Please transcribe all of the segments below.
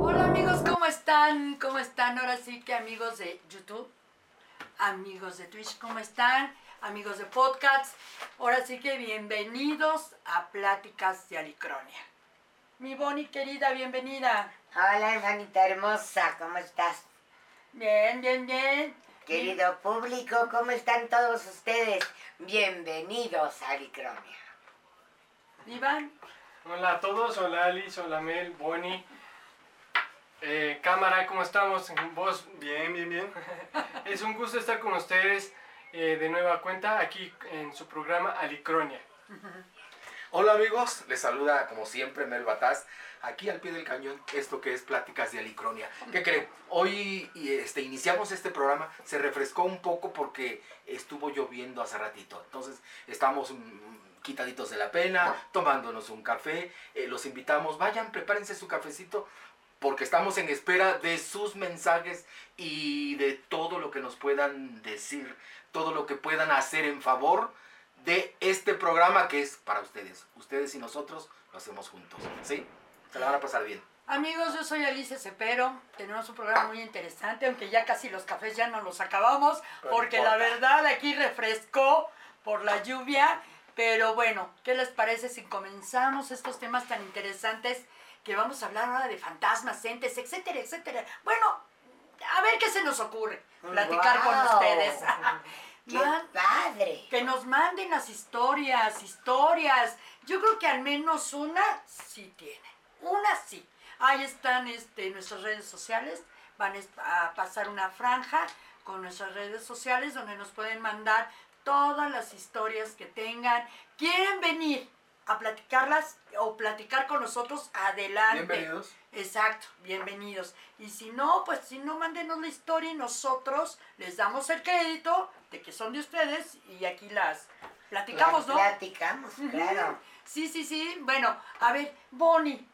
Hola amigos, ¿cómo están? ¿Cómo están? Ahora sí que amigos de YouTube, amigos de Twitch, ¿cómo están? Amigos de podcast, ahora sí que bienvenidos a Pláticas de Alicronia. Mi Bonnie querida, bienvenida. Hola, hermanita hermosa, ¿cómo estás? Bien, bien, bien. Querido público, ¿cómo están todos ustedes? Bienvenidos a Alicronia. Iván, Hola a todos, hola Alice, hola Mel, Bonnie. Eh, cámara, ¿cómo estamos? Vos, bien, bien, bien. es un gusto estar con ustedes eh, de nueva cuenta aquí en su programa Alicronia. Hola amigos, les saluda como siempre Mel Bataz, aquí al pie del cañón, esto que es Pláticas de Alicronia. ¿Qué creen? Hoy este, iniciamos este programa, se refrescó un poco porque estuvo lloviendo hace ratito, entonces estamos mm, quitaditos de la pena, tomándonos un café, eh, los invitamos, vayan, prepárense su cafecito porque estamos en espera de sus mensajes y de todo lo que nos puedan decir, todo lo que puedan hacer en favor de este programa que es para ustedes. Ustedes y nosotros lo hacemos juntos. ¿Sí? Se la van a pasar bien. amigos, yo soy Alicia Cepero. Tenemos un programa muy interesante, aunque ya casi los cafés ya no los acabamos, Pero porque la verdad aquí refrescó por la lluvia. Pero bueno, ¿qué les parece si comenzamos estos temas tan interesantes que vamos a hablar ahora de fantasmas, entes, etcétera, etcétera? Bueno, a ver qué se nos ocurre platicar con ustedes. ¡Qué padre! que nos manden las historias, historias. Yo creo que al menos una sí tienen. Una sí. Ahí están este, nuestras redes sociales. Van a pasar una franja con nuestras redes sociales donde nos pueden mandar todas las historias que tengan. ¿Quieren venir a platicarlas o platicar con nosotros? Adelante. Bienvenidos. Exacto, bienvenidos. Y si no, pues si no, mándenos la historia y nosotros les damos el crédito de que son de ustedes y aquí las platicamos, ¿no? Platicamos, claro. Sí, sí, sí. Bueno, a ver, Bonnie,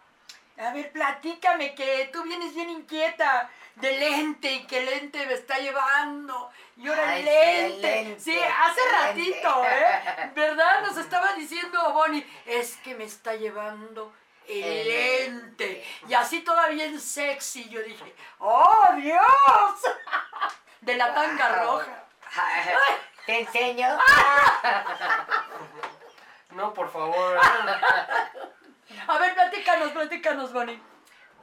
a ver, platícame que tú vienes bien inquieta del lente y que lente me está llevando. Y ahora Ay, lente. lente, Sí, hace ratito. ¿eh? ¿Verdad? Nos estaba diciendo Bonnie, es que me está llevando el, El lente. lente. Y así todavía en sexy. Yo dije, ¡oh, Dios! De la tanga roja. ¿Te enseño? No, por favor. A ver, platícanos, platícanos, Bonnie.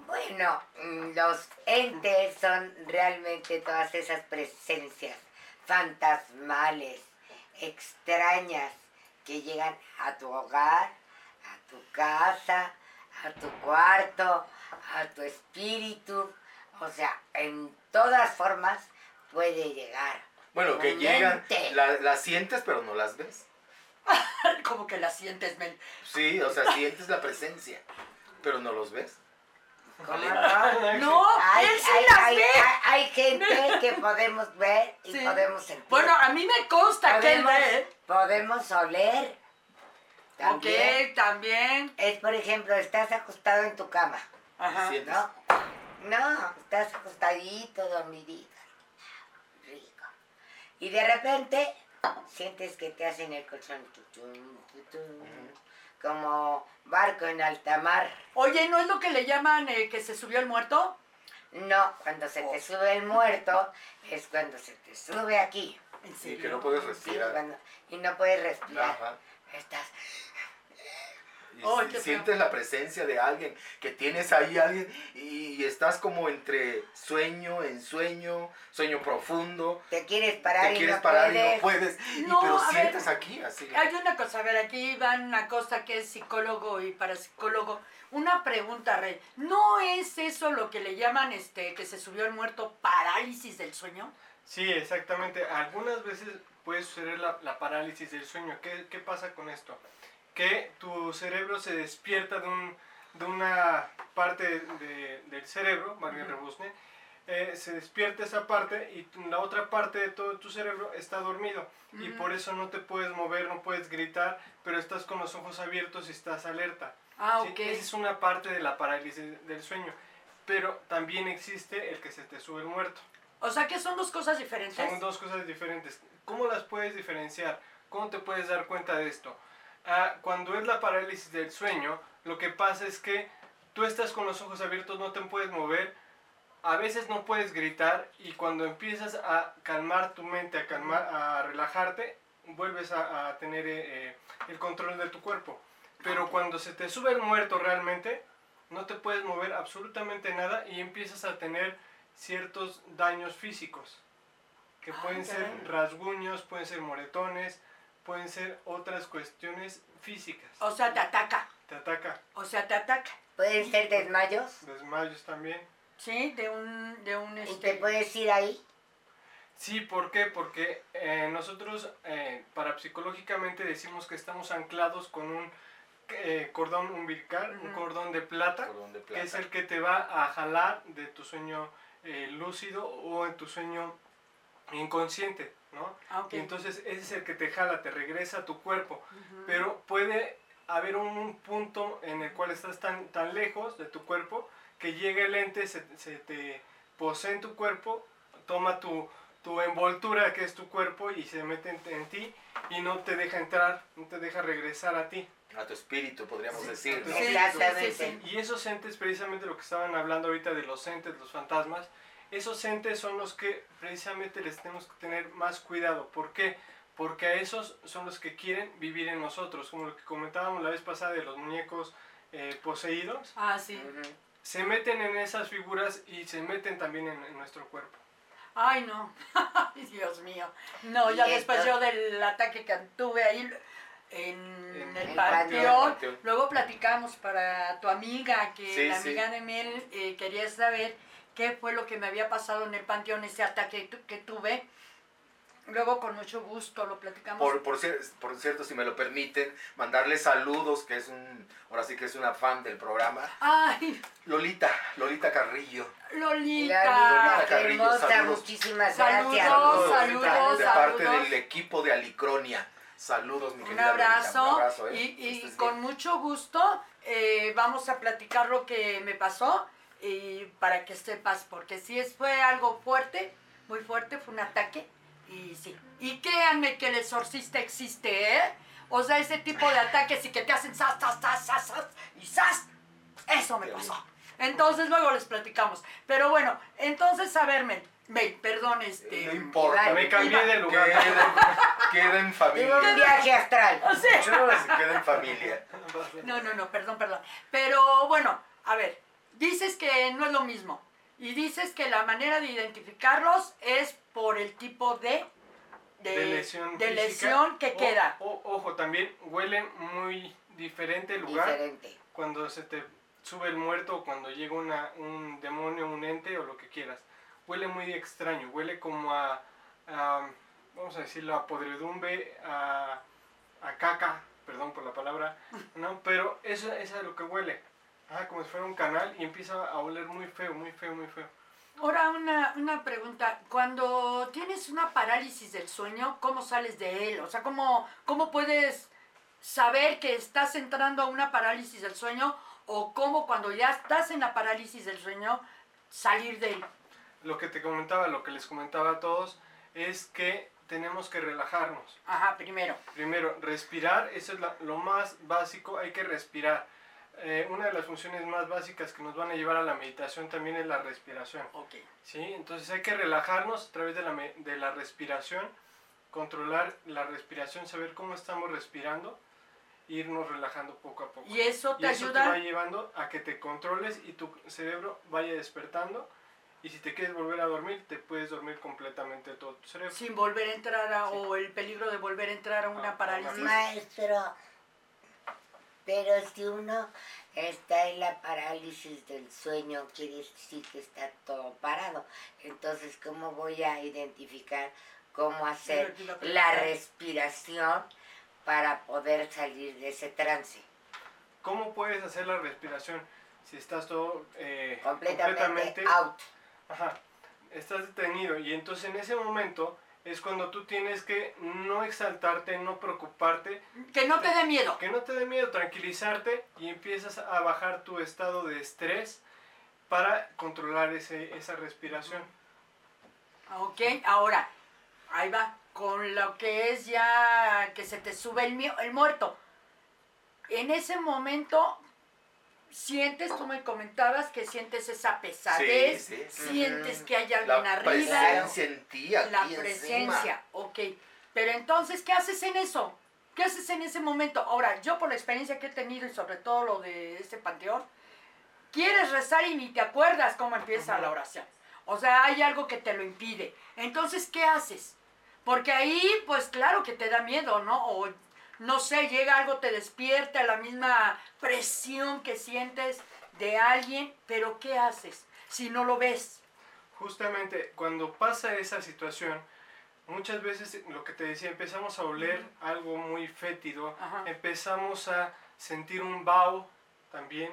Bueno, mm, los entes son realmente todas esas presencias fantasmales, extrañas, que llegan a tu hogar, a tu casa, a tu cuarto, a tu espíritu. O sea, en todas formas puede llegar. Bueno, que llegan, la- las sientes pero no las ves. Como que la sientes, Mel. Sí, o sea, sientes la presencia, pero no los ves. ¿Cómo no? No, Hay, él sí hay- las hay- ve. hay- hay gente que podemos ver y Sí. podemos sentir. Bueno, a mí me consta que él podemos, ve. podemos oler. También. Ok, también. Es, por ejemplo, estás acostado en tu cama, Ajá. Sientes. ¿no? No, estás acostadito, dormidito. Rico. Y de repente sientes que te hacen el colchón. tutum, tutum, Como barco en alta mar. Oye, ¿no es lo que le llaman eh, que se subió el muerto? No, cuando se te sube el muerto es cuando se te sube aquí. ¿En Sí, que serio? no puedes Sí, respirar. cuando- y no puedes respirar. Ajá. Estás. Y sientes la presencia de alguien, que tienes ahí alguien y, estás como entre sueño, en sueño, sueño profundo. Te quieres parar Te y quieres no parar y puedes. no puedes, y- No, pero a ver. sientes aquí así. Hay una cosa, a ver, aquí Iván Acosta, que es psicólogo y parapsicólogo. Una pregunta, Rey. ¿No es eso lo que le llaman, este, que se subió el muerto, parálisis del sueño? Sí, exactamente. Algunas veces puede suceder la, la parálisis del sueño. ¿Qué, qué pasa con esto? Que tu cerebro se despierta de, un, de una parte de- del cerebro, María Rebusne, eh, se despierta esa parte y la otra parte de todo tu cerebro está dormido. Y por eso no te puedes mover, no puedes gritar, pero estás con los ojos abiertos y estás alerta. Ah, Sí, ok. esa es una parte de la parálisis del sueño. Pero también existe el que se te sube el muerto. O sea que son dos cosas diferentes. Son dos cosas diferentes. ¿Cómo las puedes diferenciar? ¿Cómo te puedes dar cuenta de esto? Ah, cuando es la parálisis del sueño, lo que pasa es que tú estás con los ojos abiertos, no te puedes mover, a veces no puedes gritar y cuando empiezas a calmar tu mente, a, calmar, a relajarte, vuelves a, a tener eh, eh, el control de tu cuerpo. Pero cuando se te sube el muerto realmente, no te puedes mover absolutamente nada y empiezas a tener ciertos daños físicos, que Ah, pueden ser caray. rasguños, pueden ser moretones, pueden ser otras cuestiones físicas. O sea, te ataca. Te ataca O sea, te ataca. Pueden ser desmayos desmayos también. ¿Sí? De un, de un y este. te puedes ir ahí. Sí, ¿por qué? Porque eh, nosotros eh, parapsicológicamente decimos que estamos anclados con un eh, cordón umbilical, un cordón de plata, Cordón de que es plata. el que te va a jalar de tu sueño eh, lúcido o en tu sueño inconsciente, ¿no? Ah, ok. Y entonces ese es el que te jala, te regresa a tu cuerpo. Ujú. Pero puede haber un punto en el cual estás tan, tan lejos de tu cuerpo que llega el ente, se, se te posee en tu cuerpo, toma tu, tu envoltura que es tu cuerpo y se mete en, en ti y no te deja entrar, no te deja regresar a ti. A tu espíritu, podríamos decir, ¿no? Sí, Exactamente. sí, sí, Y esos entes, precisamente lo que estaban hablando ahorita de los entes, los fantasmas, esos entes son los que precisamente les tenemos que tener más cuidado. ¿Por qué? Porque a esos son los que quieren vivir en nosotros, como lo que comentábamos la vez pasada de los muñecos eh, poseídos. Ah, sí. Ujú. Se meten en esas figuras y se meten también en, en nuestro cuerpo. Ay, no. Ay, Dios mío. No, ya después yo del ataque que tuve ahí en, En el el panteón. luego platicamos para tu amiga, que Sí, la sí. amiga de Mel eh, quería saber qué fue lo que me había pasado en el panteón, ese ataque que tuve. Luego con mucho gusto lo platicamos. Por, por, por cierto, si me lo permiten, mandarle saludos, que es un, ahora sí que es una fan del programa. Ay, Lolita, Lolita Carrillo, Lolita. Lolita, Carrillo, hermosa, saludos. muchísimas Saludos, gracias. Saludos, saludos, de parte saludos. del equipo de Alicronia. Saludos, mi Un querida Lolita, abrazo, un abrazo, ¿eh? y, y con bien. mucho gusto eh, vamos a platicar lo que me pasó y para que sepas, porque si es, fue algo fuerte, muy fuerte, fue un ataque y sí. Y créanme que el exorcista existe, ¿eh? O sea, ese tipo de ataques y que te hacen sas, sas, sas, sas, sas, y sas, eso me pasó. Entonces luego les platicamos. Pero bueno, entonces a ver, Mel, Mel, perdón, este... No importa. Me cambié de lugar. queda en familia. un viaje astral. o sea, Se queda en familia. No, no, no, perdón, perdón. Pero bueno, a ver, dices que no es lo mismo. Y dices que la manera de identificarlos es por el tipo de, de, de lesión, de física. lesión que O- queda. o- ojo, también huele muy diferente el lugar Diferente. cuando se te sube el muerto o cuando llega una, un demonio, un ente o lo que quieras. Huele muy extraño, huele como a, a, vamos a decirlo, a podredumbre, a, a caca, perdón por la palabra, ¿no? Pero eso, eso es lo que huele. Ah, como si fuera un canal y empieza a oler muy feo, muy feo, muy feo. Ahora una, una pregunta. Cuando tienes una parálisis del sueño, ¿cómo sales de él? O sea, ¿cómo, cómo puedes saber que estás entrando a una parálisis del sueño? ¿O cómo cuando ya estás en la parálisis del sueño salir de él? Lo que te comentaba, lo que les comentaba a todos, es que tenemos que relajarnos. Ajá, primero. Primero, respirar, eso es la- lo más básico, hay que respirar. Eh, una de las funciones más básicas que nos van a llevar a la meditación también es la respiración. Ok. ¿sí? Entonces hay que relajarnos a través de la, de la respiración, controlar la respiración, saber cómo estamos respirando, irnos relajando poco a poco. Y eso Y te eso te ayuda. va llevando a que te controles y tu cerebro vaya despertando. Y si te quieres volver a dormir, te puedes dormir completamente todo tu cerebro. sin volver a entrar a, o el peligro de volver a entrar a una Ah, parálisis. Maestro, pero si uno está en la parálisis del sueño, quiere decir que está todo parado. Entonces, ¿cómo voy a identificar cómo hacer la respiración para poder salir de ese trance? ¿Cómo puedes hacer la respiración si estás todo eh, Completamente, out. Ajá, estás detenido y entonces en ese momento es cuando tú tienes que no exaltarte, no preocuparte, Que no te dé miedo. que no te dé miedo, tranquilizarte y empiezas a bajar tu estado de estrés para controlar ese, esa respiración. Ok, ahora, ahí va. Con lo que es ya que se te sube el, mie- el muerto. en ese momento sientes, tú me comentabas que sientes esa pesadez, Sí, sí. sientes que hay alguien La arriba, presencia en ti, aquí la encima. presencia, ok. Pero entonces, ¿qué haces en eso? ¿Qué haces en ese momento? Ahora, yo por la experiencia que he tenido y sobre todo lo de este panteón, quieres rezar y ni te acuerdas cómo empieza la oración. O sea, hay algo que te lo impide. Entonces, ¿qué haces? Porque ahí, pues claro que te da miedo, ¿no? O no sé, llega algo, te despierta la misma presión que sientes de alguien, pero ¿qué haces si no lo ves? Justamente cuando pasa esa situación, muchas veces lo que te decía, empezamos a oler algo muy fétido, Ajá. empezamos a sentir un vaho también,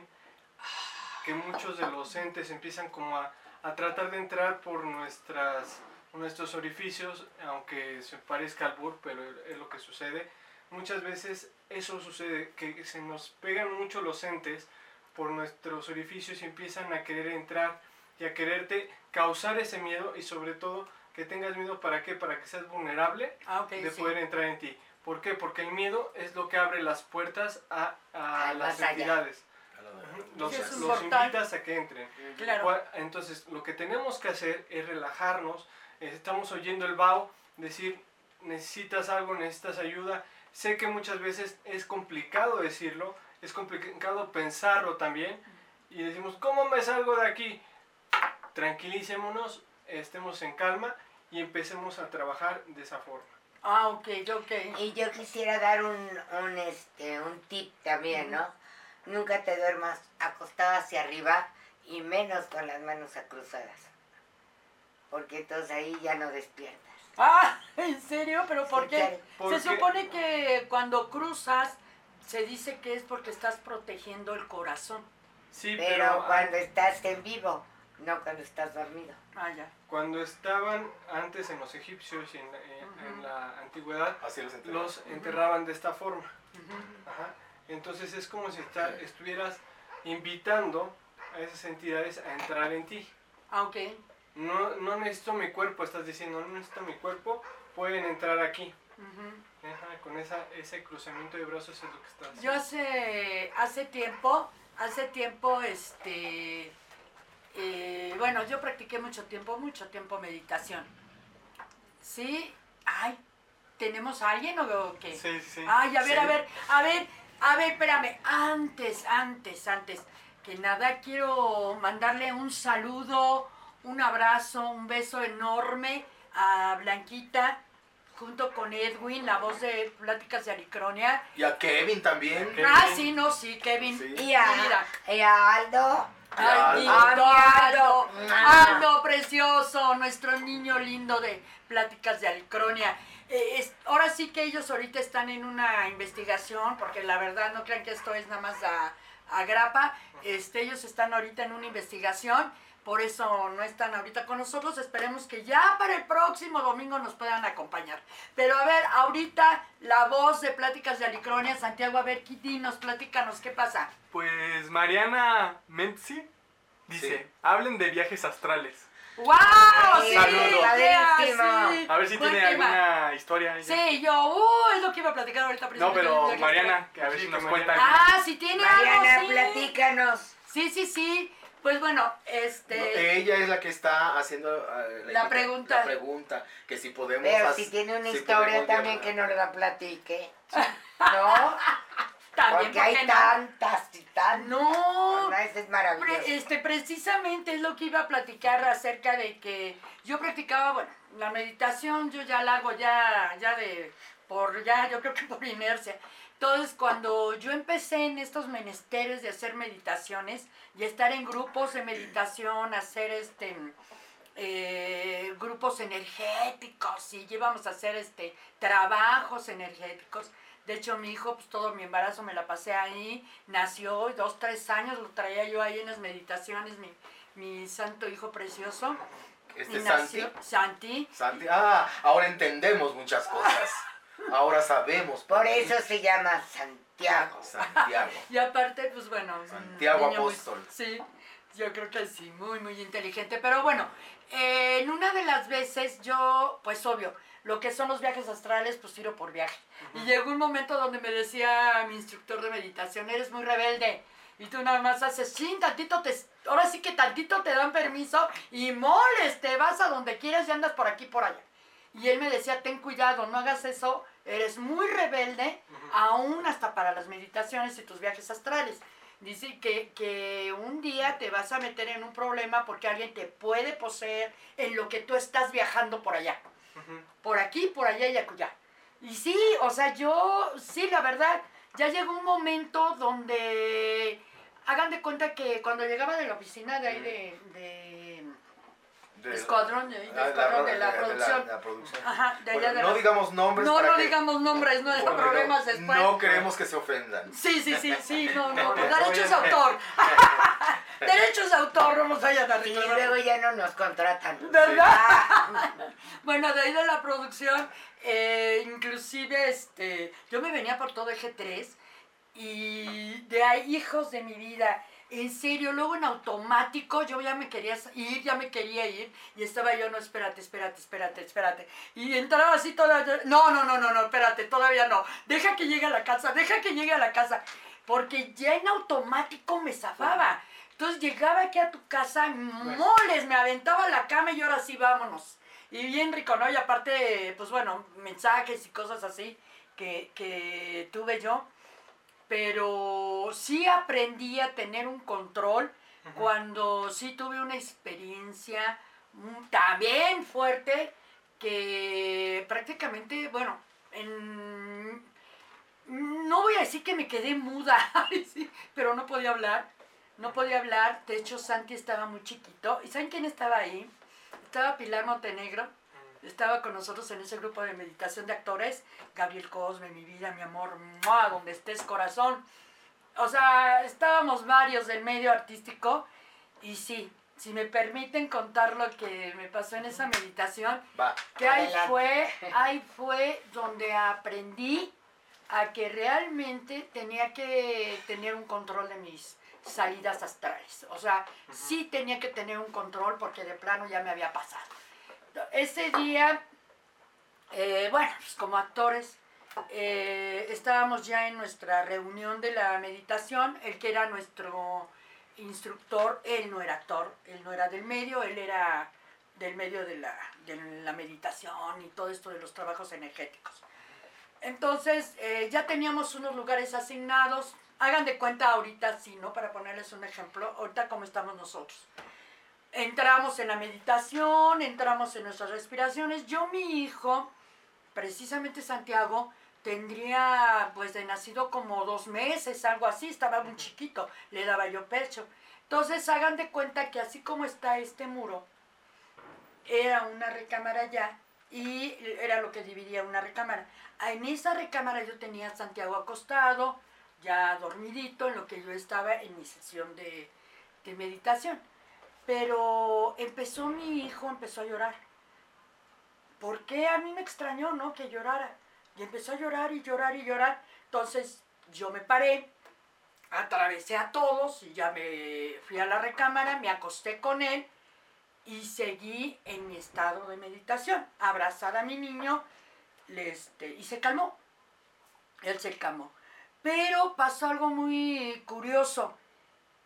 que muchos de los entes empiezan como a, a tratar de entrar por nuestras, nuestros orificios, aunque se parezca al bur, pero es lo que sucede. Muchas veces eso sucede, que se nos pegan mucho los entes por nuestros orificios y empiezan a querer entrar y a quererte causar ese miedo y sobre todo que tengas miedo para qué, para que seas vulnerable Ah, de sí. poder entrar en ti. ¿Por qué? Porque el miedo es lo que abre las puertas a, las entidades. Los, Sí, es un los invitas a que entren. Claro. Entonces, lo que tenemos que hacer es relajarnos. eh, Estamos oyendo el vaho, decir, necesitas algo, necesitas ayuda. Sé que muchas veces es complicado decirlo, es complicado pensarlo también. Y decimos, ¿cómo me salgo de aquí? Tranquilicémonos, estemos en calma y empecemos a trabajar de esa forma. Ah, ok, ok. Y yo quisiera dar un, un, este, un tip también, ¿no? Nunca te duermas acostado hacia arriba y menos con las manos cruzadas. Porque entonces ahí ya no despiertas. Ah, ¿en serio? ¿Pero por Sí, qué? claro. Se Porque- supone que cuando cruzas se dice que es porque estás protegiendo el corazón. Sí, Pero pero, cuando estás en vivo, no cuando estás dormido. Ah, ya. cuando estaban antes en los egipcios y en, en- en la antigüedad, Así los enterraban de esta forma. Ajá. Entonces es como si está- estuvieras invitando a esas entidades a entrar en ti. Ah, ok. No, no necesito mi cuerpo, estás diciendo, no necesito mi cuerpo, pueden entrar aquí. Ajá, con esa, ese cruzamiento de brazos es lo que estás Yo haciendo. hace, hace tiempo, hace tiempo, este, eh, bueno, yo practiqué mucho tiempo, mucho tiempo meditación. ¿Sí? Ay, ¿tenemos a alguien o qué? Sí, sí, sí. Ay, a ver, Sí. a ver, a ver, a ver, espérame. Antes, antes, antes que nada, quiero mandarle un saludo, un abrazo, un beso enorme a Blanquita, junto con Edwin, la voz de Pláticas de Alicronia. Y a Kevin también. Kevin. Ah, sí, no, sí, Kevin. Sí. Y a, Mira. y a Aldo. Ay, Aldo. Aldo. Aldo, precioso, nuestro niño lindo de Pláticas de Alicronia. Eh, es- ahora sí que ellos ahorita están en una investigación, porque la verdad no crean que esto es nada más a, a grapa. Este, ellos están ahorita en una investigación, por eso no están ahorita con nosotros. Esperemos que ya para el próximo domingo nos puedan acompañar. Pero a ver, ahorita la voz de Pláticas de Alicronia, Santiago, a ver, dinos, platícanos, ¿qué pasa? Pues Mariana Mentzi dice, Sí. hablen de viajes astrales. ¡Wow! Sí, Sí, saludos. sí. A ver si tiene alguna historia. ella. Sí, yo, uh, es lo que iba a platicar ahorita No, pero Mariana, que a ver Sí, si nos Mariana- cuenta. Ah, si tiene Mariana, algo, sí. platícanos. Sí, sí, sí. Pues bueno, No, este... ella es la que está haciendo eh, La pregunta. La pregunta, que si podemos... Pero si tiene una si historia también que nos la platique. ¿No? También, Porque ¿por hay no? tantas y tantas. No, Eso es maravilloso. Pre- este, precisamente es lo que iba a platicar acerca de que yo practicaba, bueno, la meditación yo ya la hago ya, ya de, por ya, yo creo que por inercia. Entonces, cuando yo empecé en estos menesteres de hacer meditaciones y estar en grupos de meditación, hacer este eh, grupos energéticos y íbamos a hacer este trabajos energéticos. De hecho, mi hijo, pues todo mi embarazo me la pasé ahí, nació, dos, tres años lo traía yo ahí en las meditaciones, mi, mi santo hijo precioso. Este y Santi. nació- Santi. Santi. Ah, ahora entendemos muchas cosas. Ahahora sabemos. Por qué. eso se llama Santiago. Santiago. Y aparte, pues bueno, Santiago muy- Apóstol. sí, Yo creo que sí, muy, muy inteligente. Pero bueno, eh, en una de las veces yo, pues obvio, lo que son los viajes astrales, pues tiro por viaje. Y llegó un momento donde me decía mi instructor de meditación, eres muy rebelde. Y tú nada más haces, sí, tantito te, ahora sí que tantito te dan permiso y moles, te vas a donde quieras y andas por aquí, por allá. Y él me decía, ten cuidado, no hagas eso, eres muy rebelde, aún hasta para las meditaciones y tus viajes astrales. Dice que, que un día te vas a meter en un problema porque alguien te puede poseer en lo que tú estás viajando por allá. Por aquí, por allá y acullá. Y sí, o sea, yo, sí, la verdad, ya llegó un momento donde, hagan de cuenta que cuando llegaba de la oficina de ahí de, de De- escuadrón, de, de Ah, escuadrón de la de producción. la producción. Ajá, de allá Bueno, de no la- digamos nombres. No, no que- digamos nombres, no porque problemas después. No queremos que se ofendan. Sí, sí, sí, sí, no, no, No, derechos de autor. derechos de autor, no nos vayan a Y reclamar. luego ya no nos contratan. ¿Verdad? bueno, de ahí de la producción, eh, inclusive este, yo me venía por todo eje 3 y de ahí, hijos de mi vida, en serio, luego en automático yo ya me quería ir, ya me quería ir y estaba yo, no, espérate, espérate, espérate, espérate. Y entraba así toda, no, no, no, no, no, espérate, todavía no. Deja que llegue a la casa, deja que llegue a la casa. Porque ya en automático me zafaba. Entonces llegaba aquí a tu casa, moles, me aventaba a la cama y ahora sí vámonos. Y bien rico, ¿no? Y aparte, pues bueno, mensajes y cosas así que, que tuve yo. Pero sí aprendí a tener un control cuando sí tuve una experiencia mm, también fuerte que prácticamente, bueno, en, no voy a decir que me quedé muda, pero no podía hablar, no podía hablar, de hecho Santi estaba muy chiquito, ¿y saben quién estaba ahí? Estaba Pilar Montenegro, estaba con nosotros en ese grupo de meditación de actores, Gabriel Cosme, mi vida, mi amor, ¡mua! donde estés corazón, o sea, estábamos varios del medio artístico, y sí, si me permiten contar lo que me pasó en esa meditación, Va. que ahí Adelante. fue, ahí fue donde aprendí a que realmente tenía que tener un control de mis salidas astrales. O sea, sí tenía que tener un control porque de plano ya me había pasado. Ese día, eh, bueno, pues como actores, eh, estábamos ya en nuestra reunión de la meditación, el que era nuestro instructor, él no era actor, él no era del medio, él era del medio de la, de la meditación y todo esto de los trabajos energéticos. Entonces, eh, ya teníamos unos lugares asignados. Hagan de cuenta ahorita, sí, ¿no? Para ponerles un ejemplo, ahorita como estamos nosotros. Entramos en la meditación, entramos en nuestras respiraciones. Yo, mi hijo, precisamente Santiago, tendría pues de nacido como dos meses, algo así, estaba muy chiquito, le daba yo pecho. Entonces hagan de cuenta que así como está este muro, era una recámara ya y era lo que dividía una recámara. En esa recámara yo tenía a Santiago acostado, ya dormidito, en lo que yo estaba en mi sesión de, de meditación. Pero empezó mi hijo, empezó a llorar. ¿Por qué a mí me extrañó, no? Que llorara. Y empezó a llorar y llorar y llorar. Entonces yo me paré, atravesé a todos y ya me fui a la recámara, me acosté con él y seguí en mi estado de meditación, abrazada a mi niño, le, este, y se calmó. Él se calmó. Pero pasó algo muy curioso,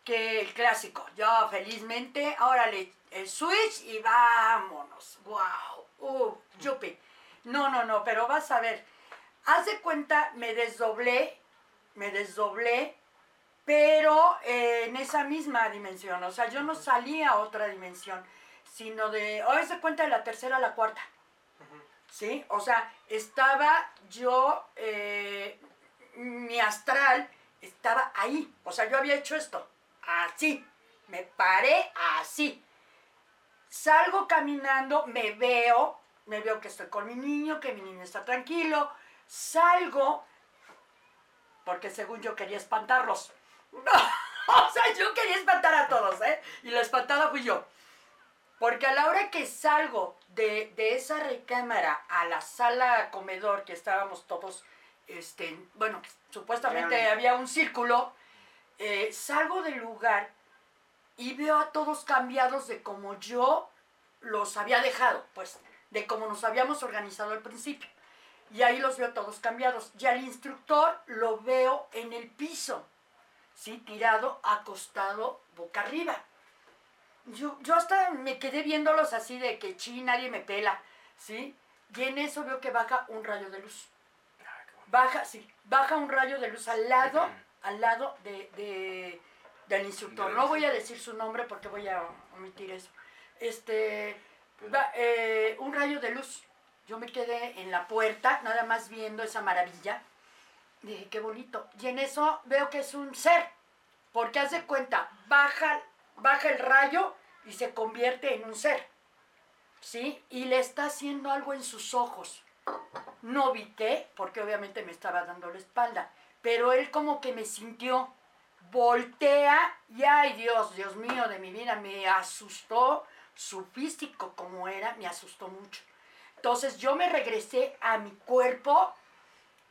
que el clásico, yo felizmente, órale, el switch y vámonos. ¡Wow! ¡Uh! Yupi. No, no, no, pero vas a ver. Haz de cuenta, me desdoblé, me desdoblé, pero eh, en esa misma dimensión. O sea, yo no salí a otra dimensión, sino de, haz de cuenta de la tercera a la cuarta. ¿Sí? O sea, estaba yo, eh, mi astral estaba ahí. O sea, yo había hecho esto, así. Me paré así. Salgo caminando, me veo, me veo que estoy con mi niño, que mi niño está tranquilo. Salgo, porque según yo quería espantarlos. o sea, yo quería espantar a todos, ¿eh? Y la espantada fui yo. Porque a la hora que salgo de, de esa recámara a la sala comedor, que estábamos todos, este, bueno, supuestamente había un círculo, eh, salgo del lugar y veo a todos cambiados de como yo los había dejado, pues, de como nos habíamos organizado al principio. Y ahí los veo todos cambiados. Y al instructor lo veo en el piso, ¿sí? Tirado, acostado, boca arriba. Yo, yo hasta me quedé viéndolos así de que chi, nadie me pela, ¿sí? Y en eso veo que baja un rayo de luz. Baja, sí, baja un rayo de luz al lado, al lado de, de- del instructor. No voy a decir su nombre porque voy a omitir eso. Este, va- eh, un rayo de luz. Yo me quedé en la puerta, nada más viendo esa maravilla. Dije, qué bonito. Y en eso veo que es un ser. Porque haz de cuenta, baja, baja el rayo y se convierte en un ser. ¿Sí? Y le está haciendo algo en sus ojos. No vi qué, porque obviamente me estaba dando la espalda. Pero él como que me sintió, voltea y ay Dios, Dios mío de mi vida, me asustó su físico como era, me asustó mucho. Entonces yo me regresé a mi cuerpo,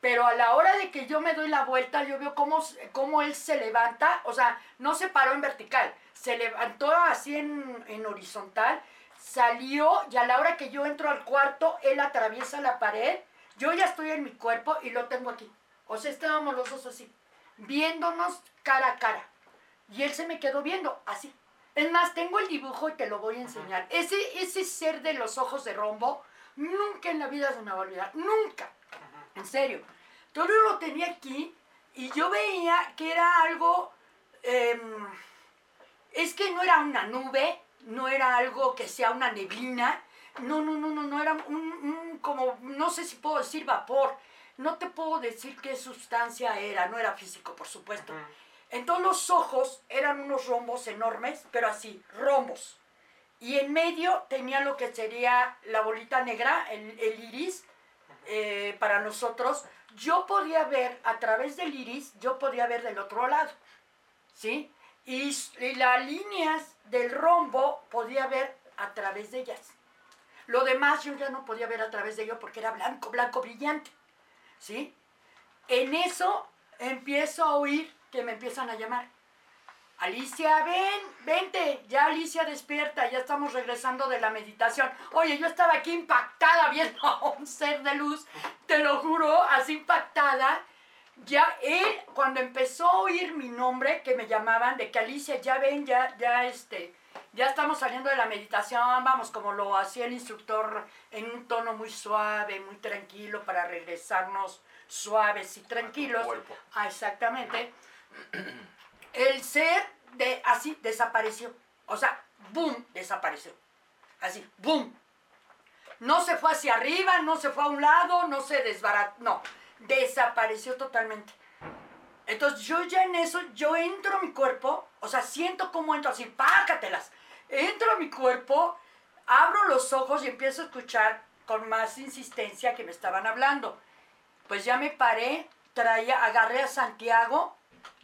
pero a la hora de que yo me doy la vuelta, yo veo cómo, cómo él se levanta, o sea, no se paró en vertical, se levantó así en, en horizontal, salió y a la hora que yo entro al cuarto, él atraviesa la pared, yo ya estoy en mi cuerpo y lo tengo aquí. O sea, estábamos los dos así, viéndonos cara a cara. Y él se me quedó viendo así. Es más, tengo el dibujo y te lo voy a enseñar. Ese, ese ser de los ojos de rombo, nunca en la vida se me va a olvidar. Nunca. En serio. Todo lo tenía aquí y yo veía que era algo... em, es que no era una nube, no era algo que sea una neblina. No, no, no, no, no era un, un como, no sé si puedo decir vapor. No te puedo decir qué sustancia era, no era físico, por supuesto. Entonces los ojos eran unos rombos enormes, pero así, rombos. Y en medio tenía lo que sería la bolita negra, el, el iris, eh, para nosotros. Yo podía ver a través del iris, yo podía ver del otro lado, ¿sí? Y, y las líneas del rombo podía ver a través de ellas. Lo demás yo ya no podía ver a través de ello porque era blanco, blanco brillante, ¿sí? En eso empiezo a oír que me empiezan a llamar. Alicia, ven, vente, ya Alicia despierta, ya estamos regresando de la meditación. Oye, yo estaba aquí impactada viendo a un ser de luz, te lo juro, así impactada. Ya él, cuando empezó a oír mi nombre, que me llamaban, de que Alicia, ya ven, ya, ya este, ya estamos saliendo de la meditación, vamos, como lo hacía el instructor en un tono muy suave, muy tranquilo, para regresarnos suaves y tranquilos. Ah, exactamente. El ser de así desapareció. O sea, boom, desapareció. Así, boom. No se fue hacia arriba, no se fue a un lado, no se desbarató, no, desapareció totalmente. Entonces yo ya en eso, yo entro a mi cuerpo, o sea, siento cómo entro así, pácatelas. Entro a mi cuerpo, abro los ojos y empiezo a escuchar con más insistencia que me estaban hablando. Pues ya me paré, traía, agarré a Santiago,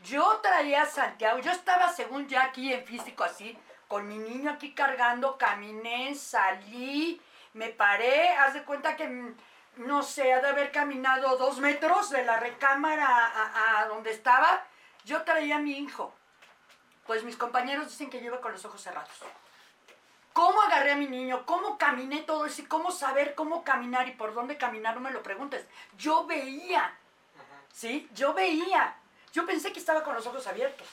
yo traía a Santiago, yo estaba según ya aquí en físico así, con mi niño aquí cargando, caminé, salí, me paré, haz de cuenta que, mm, no sé, ha de haber caminado dos metros de la recámara a, a donde estaba, yo traía a mi hijo. Pues mis compañeros dicen que yo iba con los ojos cerrados. ¿Cómo agarré a mi niño? ¿Cómo caminé todo eso? ¿Y cómo saber cómo caminar y por dónde caminar? No me lo preguntes. Yo veía, ¿sí? Yo veía. Yo pensé que estaba con los ojos abiertos.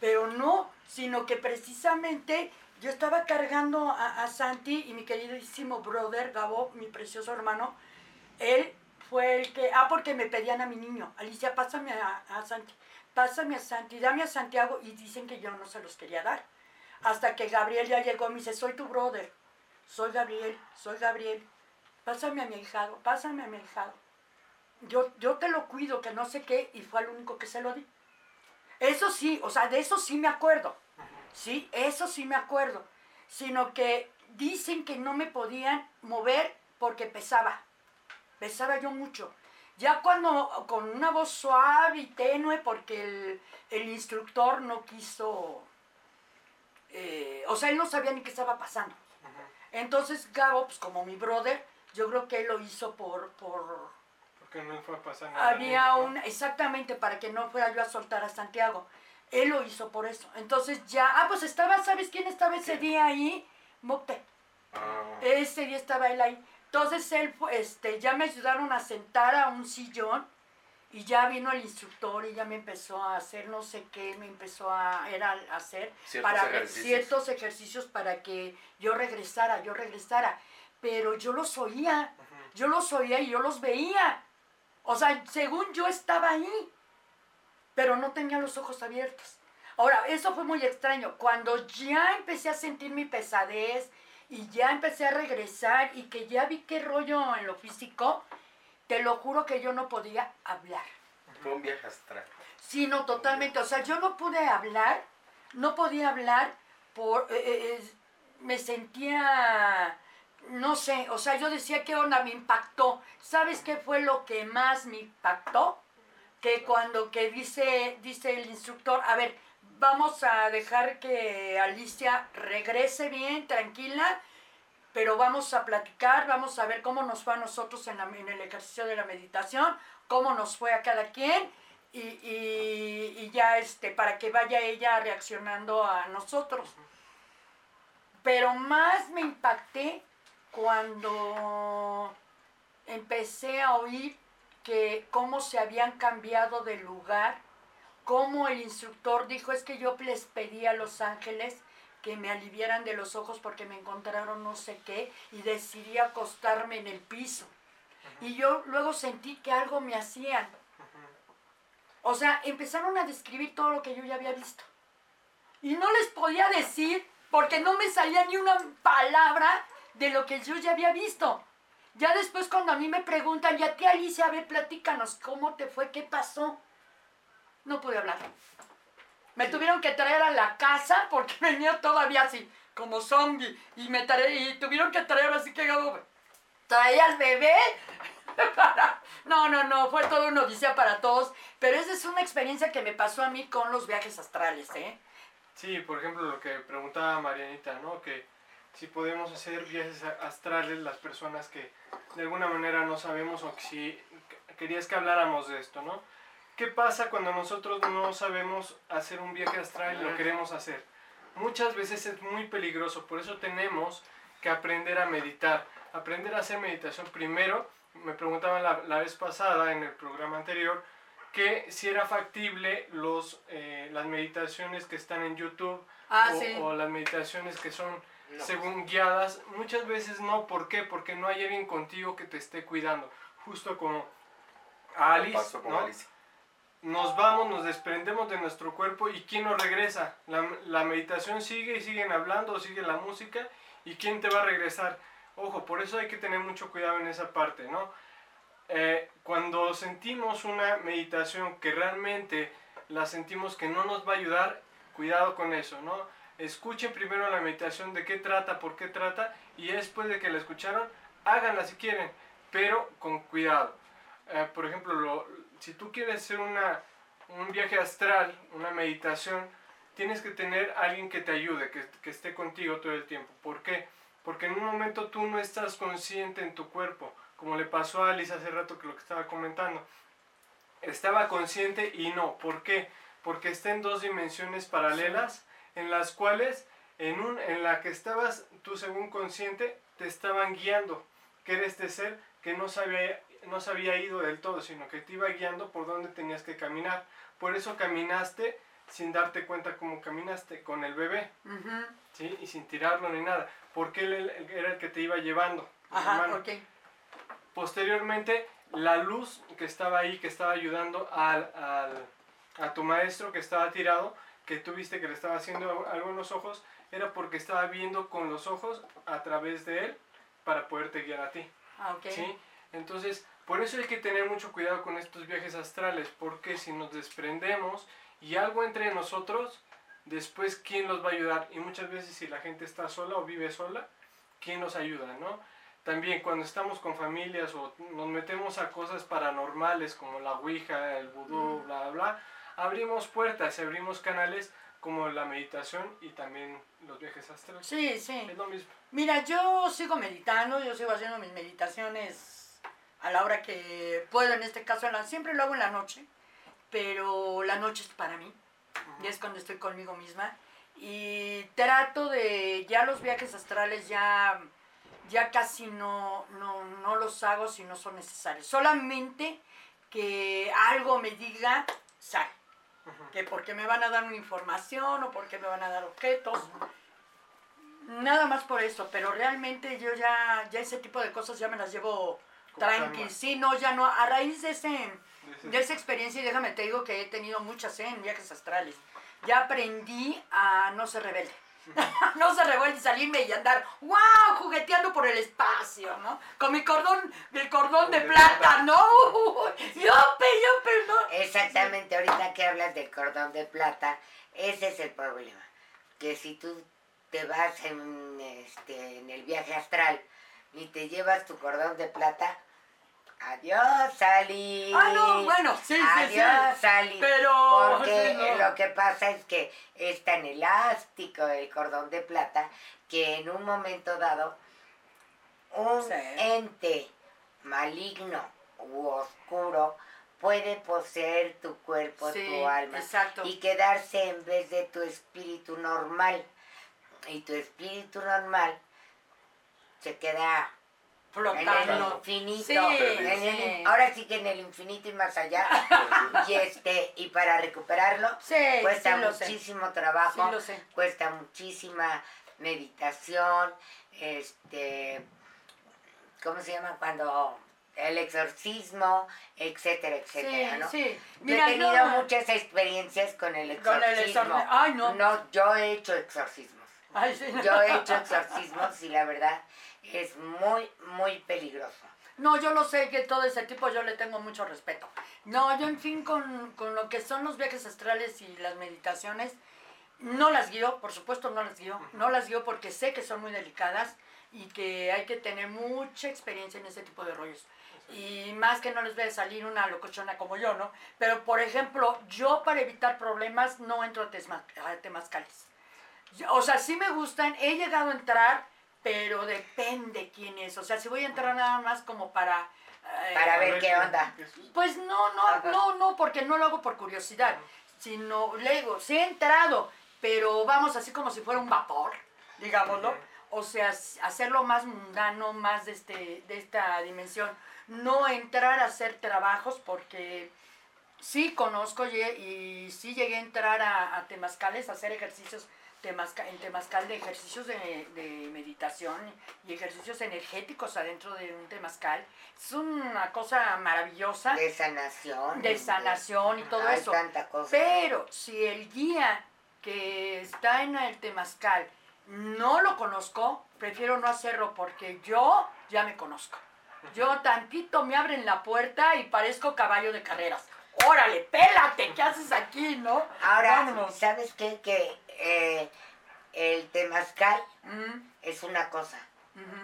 Pero no, sino que precisamente yo estaba cargando a, Santi y mi queridísimo brother, Gabo, mi precioso hermano, él fue el que, ah, porque me pedían a mi niño, Alicia, pásame a, a Santi, pásame a Santi, dame a Santiago, y dicen que yo no se los quería dar. Hasta que Gabriel ya llegó y me dice, soy tu brother, soy Gabriel, soy Gabriel, pásame a mi hijado, pásame a mi hijado. Yo, yo te lo cuido, que no sé qué, y fue al único que se lo di. Eso sí, o sea, de eso sí me acuerdo. Sí, eso sí me acuerdo. Sino que dicen que no me podían mover porque pesaba. Pesaba yo mucho. Ya cuando con una voz suave y tenue, porque el, el instructor no quiso, eh, o sea, él no sabía ni qué estaba pasando. Entonces Gabo, pues como mi brother, yo creo que él lo hizo por, por, Porque no fue a pasar nada. había ¿no? un, exactamente, para que no fuera yo a soltar a Santiago. Él lo hizo por eso. Entonces ya, ah, pues estaba, ¿sabes quién estaba ese día ahí? Mocte. Ah, Ese día estaba él ahí. Entonces él, este, ya me ayudaron a sentar a un sillón y ya vino el instructor y ya me empezó a hacer no sé qué, me empezó a, era a hacer Ciertos para ejercicios. ciertos ejercicios para que yo regresara, yo regresara. Pero yo los oía, yo los oía y yo los veía. O sea, según yo estaba ahí, pero no tenía los ojos abiertos. Ahora, eso fue muy extraño. Cuando ya empecé a sentir mi pesadez y ya empecé a regresar y que ya vi qué rollo en lo físico, te lo juro que yo no podía hablar. fue un viaje astral. Sí, no, totalmente. O sea, yo no pude hablar, no podía hablar por... eh, eh, eh, me sentía... No sé, o sea, yo decía, ¿qué onda? Me impactó. ¿Sabes qué fue lo que más me impactó? Que cuando que dice, dice el instructor, a ver, vamos a dejar que Alicia regrese bien, tranquila, pero vamos a platicar, vamos a ver cómo nos fue a nosotros en, el ejercicio de la meditación, cómo nos fue a cada quien y, y- y ya este, para que vaya ella reaccionando a nosotros. Pero más me impacté cuando empecé a oír que cómo se habían cambiado de lugar, cómo el instructor dijo es que yo les pedí a los ángeles que me aliviaran de los ojos porque me encontraron no sé qué y decidí acostarme en el piso. Y yo luego sentí que algo me hacían. O sea, empezaron a describir todo lo que yo ya había visto. Y no les podía decir porque no me salía ni una palabra de lo que yo ya había visto. Ya después cuando a mí me preguntan, ya tía Alicia, a ver, platícanos, ¿cómo te fue? ¿Qué pasó? No pude hablar. Me tuvieron que traer a la casa porque venía todavía así, como zombie. Y me y tuvieron que traer así que traía al bebé. para- No, no, no, fue todo una odisea para todos. Pero esa es una experiencia que me pasó a mí con los viajes astrales, ¿eh? Sí, por ejemplo, lo que preguntaba Marianita, ¿no? Que si podemos hacer viajes astrales las personas que de alguna manera no sabemos o que si querías que habláramos de esto, ¿no? ¿Qué pasa cuando nosotros no sabemos hacer un viaje astral y lo queremos hacer? Muchas veces es muy peligroso, por eso tenemos que aprender a meditar, aprender a hacer meditación primero. Me preguntaban la, la vez pasada en el programa anterior que si era factible los, eh, las meditaciones que están en YouTube Ah, o, sí. o las meditaciones que son No. según guiadas, muchas veces no. ¿Por qué? Porque no hay alguien contigo que te esté cuidando. Justo como Alice, ¿no? Alice. nos vamos, nos desprendemos de nuestro cuerpo y ¿quién nos regresa? La, la meditación sigue y siguen hablando, sigue la música y ¿quién te va a regresar? Ojo, por eso hay que tener mucho cuidado en esa parte, ¿no? Eh, cuando sentimos una meditación que realmente la sentimos que no nos va a ayudar, cuidado con eso, ¿no? Escuchen primero la meditación de qué trata, por qué trata y después de que la escucharon, háganla si quieren, pero con cuidado. Eh, por ejemplo, lo- si tú quieres hacer una, un viaje astral, una meditación, tienes que tener alguien que te ayude, que, que esté contigo todo el tiempo. ¿Por qué? Porque en un momento tú no estás consciente en tu cuerpo, como le pasó a Alice hace rato que lo que estaba comentando. Estaba consciente y no. ¿Por qué? Porque está en dos dimensiones paralelas en las cuales en, un, en la que estabas tú según consciente te estaban guiando, que era este ser que no sabía, no se había ido del todo, sino que te iba guiando por donde tenías que caminar. Por eso caminaste sin darte cuenta cómo caminaste con el bebé. ¿sí? Y sin tirarlo ni nada, porque él, era el que te iba llevando. Ajá, mano. ok. Posteriormente, la luz que estaba ahí, que estaba ayudando al, al- a tu maestro que estaba tirado, que tú viste que le estaba haciendo algo en los ojos, era porque estaba viendo con los ojos a través de él para poderte guiar a ti. Ah, ok. ¿sí? Entonces, por eso hay que tener mucho cuidado con estos viajes astrales, porque si nos desprendemos y algo entre nosotros, después, ¿quién los va a ayudar? Y muchas veces si la gente está sola o vive sola, ¿quién nos ayuda, no? También cuando estamos con familias o nos metemos a cosas paranormales como la Ouija, el vudú, bla, bla, bla, abrimos puertas, abrimos canales como la meditación y también los viajes astrales. Sí, sí. Es lo mismo. Mira, yo sigo meditando, yo sigo haciendo mis meditaciones a la hora que puedo, en este caso, siempre lo hago en la noche, pero la noche es para mí. y es cuando estoy conmigo misma. Y trato de, ya los viajes astrales ya, ya casi no, no, no los hago si no son necesarios. Solamente que algo me diga, sal. Que porque me van a dar una información o porque me van a dar objetos. Nada más por eso, pero realmente yo ya, ya ese tipo de cosas ya me las llevo tranqui. Sí, no, ya no. A raíz de ese, ese- de esa experiencia, y déjame te digo que he tenido muchas ¿eh? en viajes astrales. Ya aprendí a no ser rebelde. no ser rebelde y salirme y andar, wow, jugueteando por el espacio, ¿no? Con mi cordón, el cordón de plata. ¿no? Yope, yope, ¿no? Exactamente, ahorita que hablas del cordón de plata, ese es el problema. Que si tú te vas en, este, en el viaje astral y te llevas tu cordón de plata, adiós, Sally. Ah, no, bueno, sí, sí, sí. Adiós, Sally. Pero, Porque sí, no. lo que pasa es que es tan elástico el cordón de plata que en un momento dado un Sí. ente maligno u oscuro puede poseer tu cuerpo, Sí, tu alma exacto. y quedarse en vez de tu espíritu normal. Y tu espíritu normal se queda en el Flotando. infinito. Sí, en el- sí. ahora sí que en el infinito y más allá. y este, y para recuperarlo Sí, cuesta muchísimo trabajo, cuesta muchísima meditación, este, ¿cómo se llama? Cuando el exorcismo, etcétera, etcétera, ¿no? sí. Yo Mira, he tenido muchas experiencias con el Con el exorcismo. exorcismo. Ay, no. yo he hecho exorcismos. Ay. Yo he hecho exorcismos y la verdad es muy, muy peligroso. No, yo lo sé que todo ese tipo yo le tengo mucho respeto. No, yo en fin con, con lo que son los viajes astrales y las meditaciones, no las guío, por supuesto no las guío, no las guío porque sé que son muy delicadas y que hay que tener mucha experiencia en ese tipo de rollos. Y más que no les vaya a salir una locochona como yo, ¿no? Pero, por ejemplo, yo para evitar problemas no entro a, tesma- a temazcales. Yo- O sea, sí me gustan, he llegado a entrar, pero depende quién es. O sea, si voy a entrar nada más como para... eh, Para ver qué onda. Pues no, no, Ajá. no, no, porque no lo hago por curiosidad, sino, le digo, sí he entrado, pero vamos así como si fuera un vapor, digámoslo. O sea, hacerlo más mundano, más de, este, de esta dimensión. No entrar a hacer trabajos porque sí conozco y, y sí llegué a entrar a, a temazcales, a hacer ejercicios temazca- en temazcal de ejercicios de, de meditación y ejercicios energéticos adentro de un temazcal. Es una cosa maravillosa De sanación. de sanación y todo Hay eso. tanta cosa. Pero si el guía que está en el temazcal no lo conozco, prefiero no hacerlo porque yo ya me conozco. Yo tantito me abren la puerta y parezco caballo de carreras. Órale, pélate, ¿qué haces aquí, no? Ahora, Vámonos. ¿sabes qué? Que eh, el temazcal Mm, es una cosa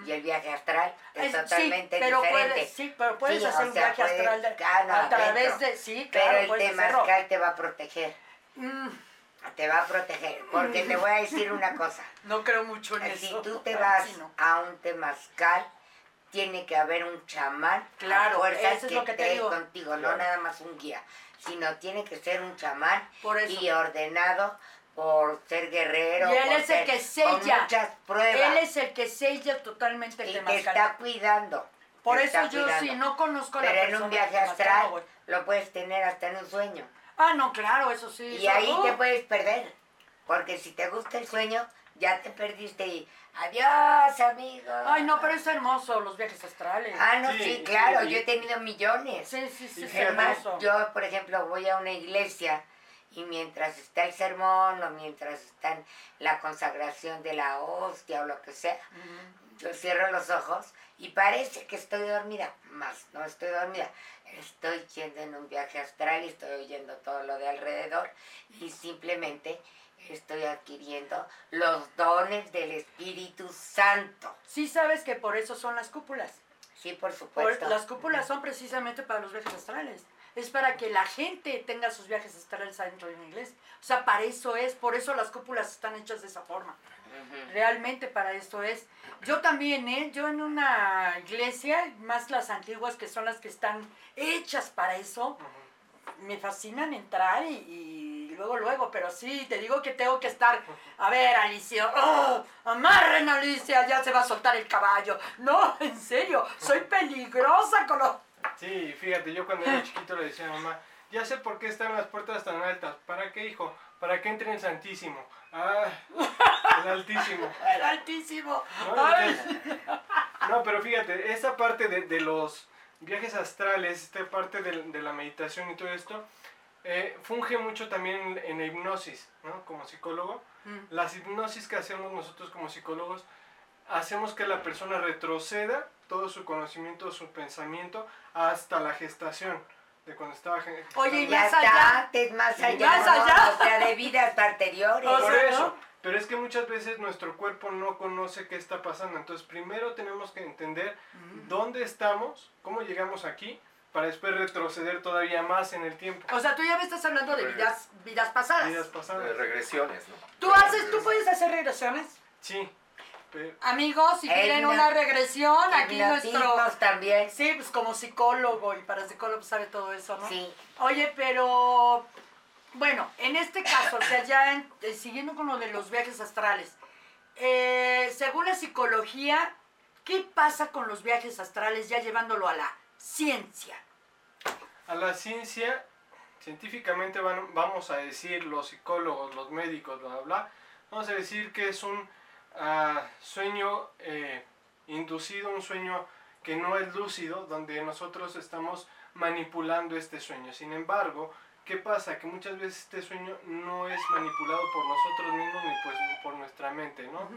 y el viaje astral es, Es- totalmente sí, pero diferente. Puedes, sí, pero puedes Sí, hacer un sea, viaje puedes- astral de- ah, no, a través de... Sí, Pero claro, el puedes hacerlo. temazcal te va a proteger. Mm, Te va a proteger. Porque te voy a decir una cosa. no creo mucho en Si eso. tú te vas no. a un temazcal, tiene que haber un chamán Claro, eso es que, lo que te esté digo. contigo, no Claro. nada más un guía, sino tiene que ser un chamán Por eso. y ordenado por ser guerrero. Y él por es el ser- que con sella. muchas pruebas. Él es el que sella totalmente el y te está cuidando. Por eso yo cuidando. sí no conozco a la Pero en persona un viaje astral no voy. lo puedes tener hasta en un sueño. Ah, no, claro, eso sí. Y eso- ahí ¡uh! te puedes perder. Porque si te gusta el sueño, ya te perdiste y adiós, amigo. Ay, no, pero es hermoso los viajes astrales. Ah, no, sí, Sí, claro, sí. yo he tenido millones. sí, sí, sí, y es Es más, hermoso. yo, por ejemplo, voy a una iglesia y mientras está el sermón o mientras está en la consagración de la hostia o lo que sea, yo cierro los ojos y parece que estoy dormida, más no estoy dormida. Estoy yendo en un viaje astral y estoy oyendo todo lo de alrededor y simplemente estoy adquiriendo los dones del Espíritu Santo. Sí sabes que por eso son las cúpulas. Sí, por Por- supuesto. las cúpulas son precisamente para los viajes astrales. Es para que la gente tenga sus viajes astrales adentro de una iglesia. O sea, para eso es, por eso las cúpulas están hechas de esa forma. Realmente para esto es. Yo también, ¿eh? Yo en una iglesia, más las antiguas que son las que están hechas para eso, me fascinan entrar y, y luego, luego, pero sí, te digo que tengo que estar, a ver, Alicia, ¡oh! amarren Alicia, ya se va a soltar el caballo. No, en serio, soy peligrosa con los... Sí, fíjate, yo cuando era chiquito le decía a mamá, ya sé por qué están las puertas tan altas. ¿Para qué, hijo? Para que entre el Santísimo. Ah, el Altísimo. El altísimo. No, Ay. no, pero fíjate, esta parte de, de los viajes astrales, esta parte de, de la meditación y todo esto, eh, funge mucho también en, la hipnosis, ¿no? Como psicólogo. Mm. Las hipnosis que hacemos nosotros como psicólogos, hacemos que la persona retroceda todo su conocimiento, su pensamiento, hasta la gestación, de cuando estaba... Oye, y Ya más está allá. antes, más allá. más ¿no? allá. O sea, de vidas anteriores. Por sea, eso. ¿no? Pero es que muchas veces nuestro cuerpo no conoce qué está pasando. Entonces, primero tenemos que entender dónde estamos, cómo llegamos aquí, para después retroceder todavía más en el tiempo. O sea, tú ya me estás hablando de vidas, vidas pasadas. Vidas De pasadas. regresiones, ¿no? ¿Tú haces, tú puedes hacer regresiones? Sí. Pero, Amigos, si Eh, quieren hipno- una regresión, aquí nuestro... Hipnotismos también. Sí, pues como psicólogo y para psicólogo sabe todo eso, ¿no? Sí. Oye, pero bueno, en este caso, o sea, ya en- eh, siguiendo con lo de los viajes astrales, eh, según la psicología, ¿qué pasa con los viajes astrales ya llevándolo a la ciencia? A la ciencia, científicamente van- vamos a decir los psicólogos, los médicos, bla, bla, bla, vamos a decir que es un ah, sueño eh, inducido, un sueño que no es lúcido, donde nosotros estamos manipulando este sueño. Sin embargo, ¿qué pasa? Que muchas veces este sueño no es manipulado por nosotros mismos ni pues por nuestra mente, ¿no?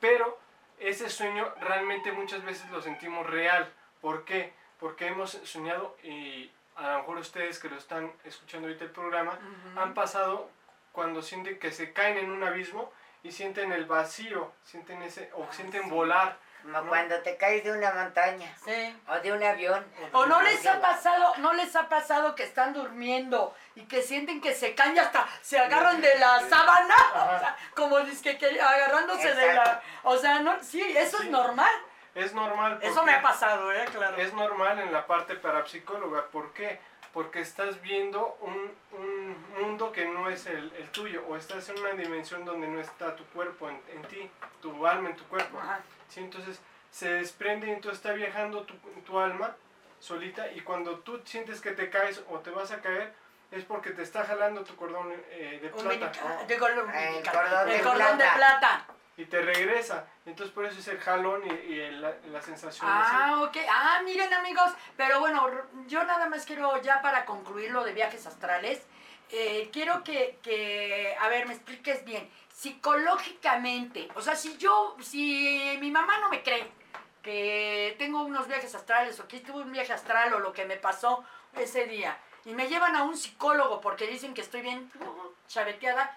Pero ese sueño realmente muchas veces lo sentimos real. ¿Por qué? Porque hemos soñado y a lo mejor ustedes que lo están escuchando ahorita el programa han pasado cuando sienten que se caen en un abismo y sienten el vacío, sienten ese o sienten volar. Como ¿no? cuando te caes de una montaña Sí. o de un avión. ¿O no les ha pasado, no les ha pasado que están durmiendo y que sienten que se caen y hasta se agarran de la sábana? O sea, como dice que agarrándose de la... Exacto. O sea, no, sí, eso Sí. es normal. Es normal. Eso me ha pasado, ¿eh? Claro. Es normal en la parte parapsicóloga. ¿Por qué? Porque estás viendo un, un mundo que no es el, el tuyo o estás en una dimensión donde no está tu cuerpo en, en ti, tu alma en tu cuerpo. Ajá. ¿sí? Entonces se desprende y entonces está viajando tu, tu alma solita y cuando tú sientes que te caes o te vas a caer es porque te está jalando tu cordón eh, de plata Umbilical- digo, el El umbilical, cordón el de cordón de plata. Y te regresa. Entonces por eso es el jalón y, el- la, sensación Ah, ok. Ah, miren amigos, pero bueno, yo nada más quiero ya para concluir lo de viajes astrales, eh, quiero que, que, a ver, me expliques bien, psicológicamente, o sea, si yo, si mi mamá no me cree que tengo unos viajes astrales o que tuve un viaje astral o lo que me pasó ese día, y me llevan a un psicólogo porque dicen que estoy bien uh, chaveteada,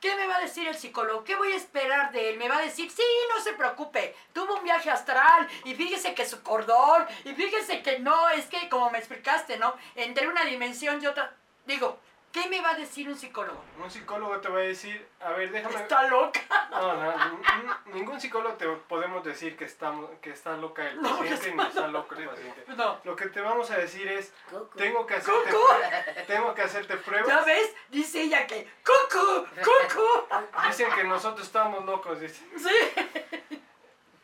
¿Qué me va a decir el psicólogo? ¿Qué voy a esperar de él? Me va a decir, sí, no se preocupe, tuvo un viaje astral y fíjese que su cordón y fíjese que no, es que como me explicaste, ¿no? Entre una dimensión y otra. Digo, ¿qué me va a decir un psicólogo? Un psicólogo te va a decir, a ver, déjame... Está loca. No, no, ningún psicólogo te podemos decir que, estamos, que está loca el No, paciente ni está loco el paciente. No. Lo que te vamos a decir es, Cucu. tengo que hacerte, ¡Cucu! tengo que hacerte ¿Ya pruebas. ves? Dice ella que, ¡cucu! ¡cucu! Dicen que nosotros estamos locos, dice. Sí.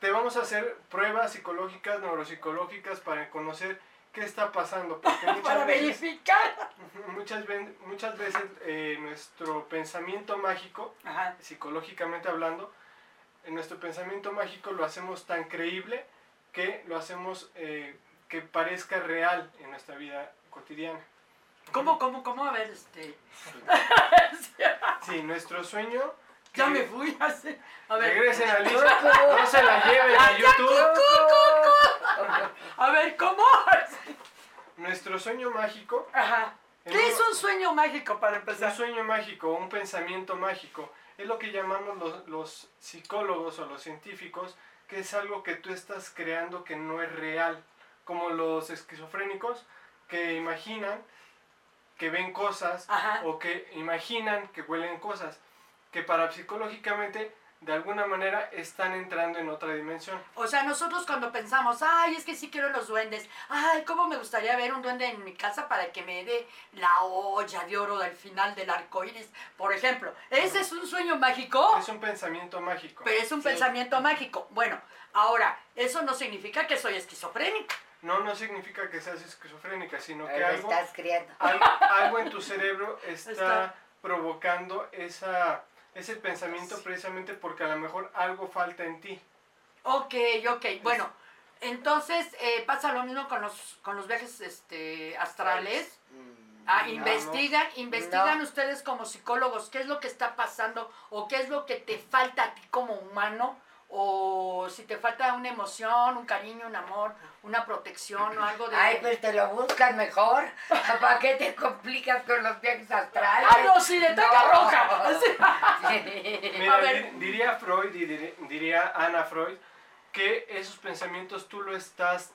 Te vamos a hacer pruebas psicológicas, neuropsicológicas para conocer qué está pasando. Porque muchas Para veces, verificar. muchas, muchas veces eh, nuestro pensamiento mágico Ajá. psicológicamente hablando, en nuestro pensamiento mágico lo hacemos tan creíble que lo hacemos eh, que parezca real en nuestra vida cotidiana. ¿Cómo, cómo, cómo? A ver, este. Sí, nuestro sueño... Ya me fui así. A ver. Regresen a Lisa, no se la lleven a YouTube. A ver, ¿cómo? Nuestro sueño mágico, Ajá. ¿Qué es un- un sueño mágico para un empezar? sueño mágico, un pensamiento mágico, es lo que llamamos los, los psicólogos o los científicos, que es algo que tú estás creando que no es real, como los esquizofrénicos que imaginan que ven cosas Ajá. o que imaginan que huelen cosas, que para psicológicamente de alguna manera están entrando en otra dimensión. O sea, nosotros cuando pensamos, ay, es que sí quiero los duendes, ay, cómo me gustaría ver un duende en mi casa para que me dé la olla de oro del final del arco iris, por ejemplo. ¿Ese es un sueño mágico? Es un pensamiento mágico. Pero es un Sí. pensamiento mágico. Bueno, ahora, eso no significa que soy esquizofrénica. No, no significa que seas esquizofrénica, sino que algo, estás algo, algo en tu cerebro está, Está. provocando esa, ese pensamiento precisamente porque a lo mejor algo falta en ti. Ok, ok. Bueno, entonces eh, pasa lo mismo con los, con los viajes este, astrales. Mm, Ah, no. investigan, investigan ustedes como psicólogos qué es lo que está pasando o qué es lo que te falta a ti como humano o si te falta una emoción, un cariño, un amor, una protección o algo de... Ay, pues te lo buscas mejor. ¿Para qué te complicas con los viajes astrales? ¡Ah, no, sí, de taca No. roja! Mira, ver. diría Freud y dir- diría Ana Freud que esos pensamientos tú lo estás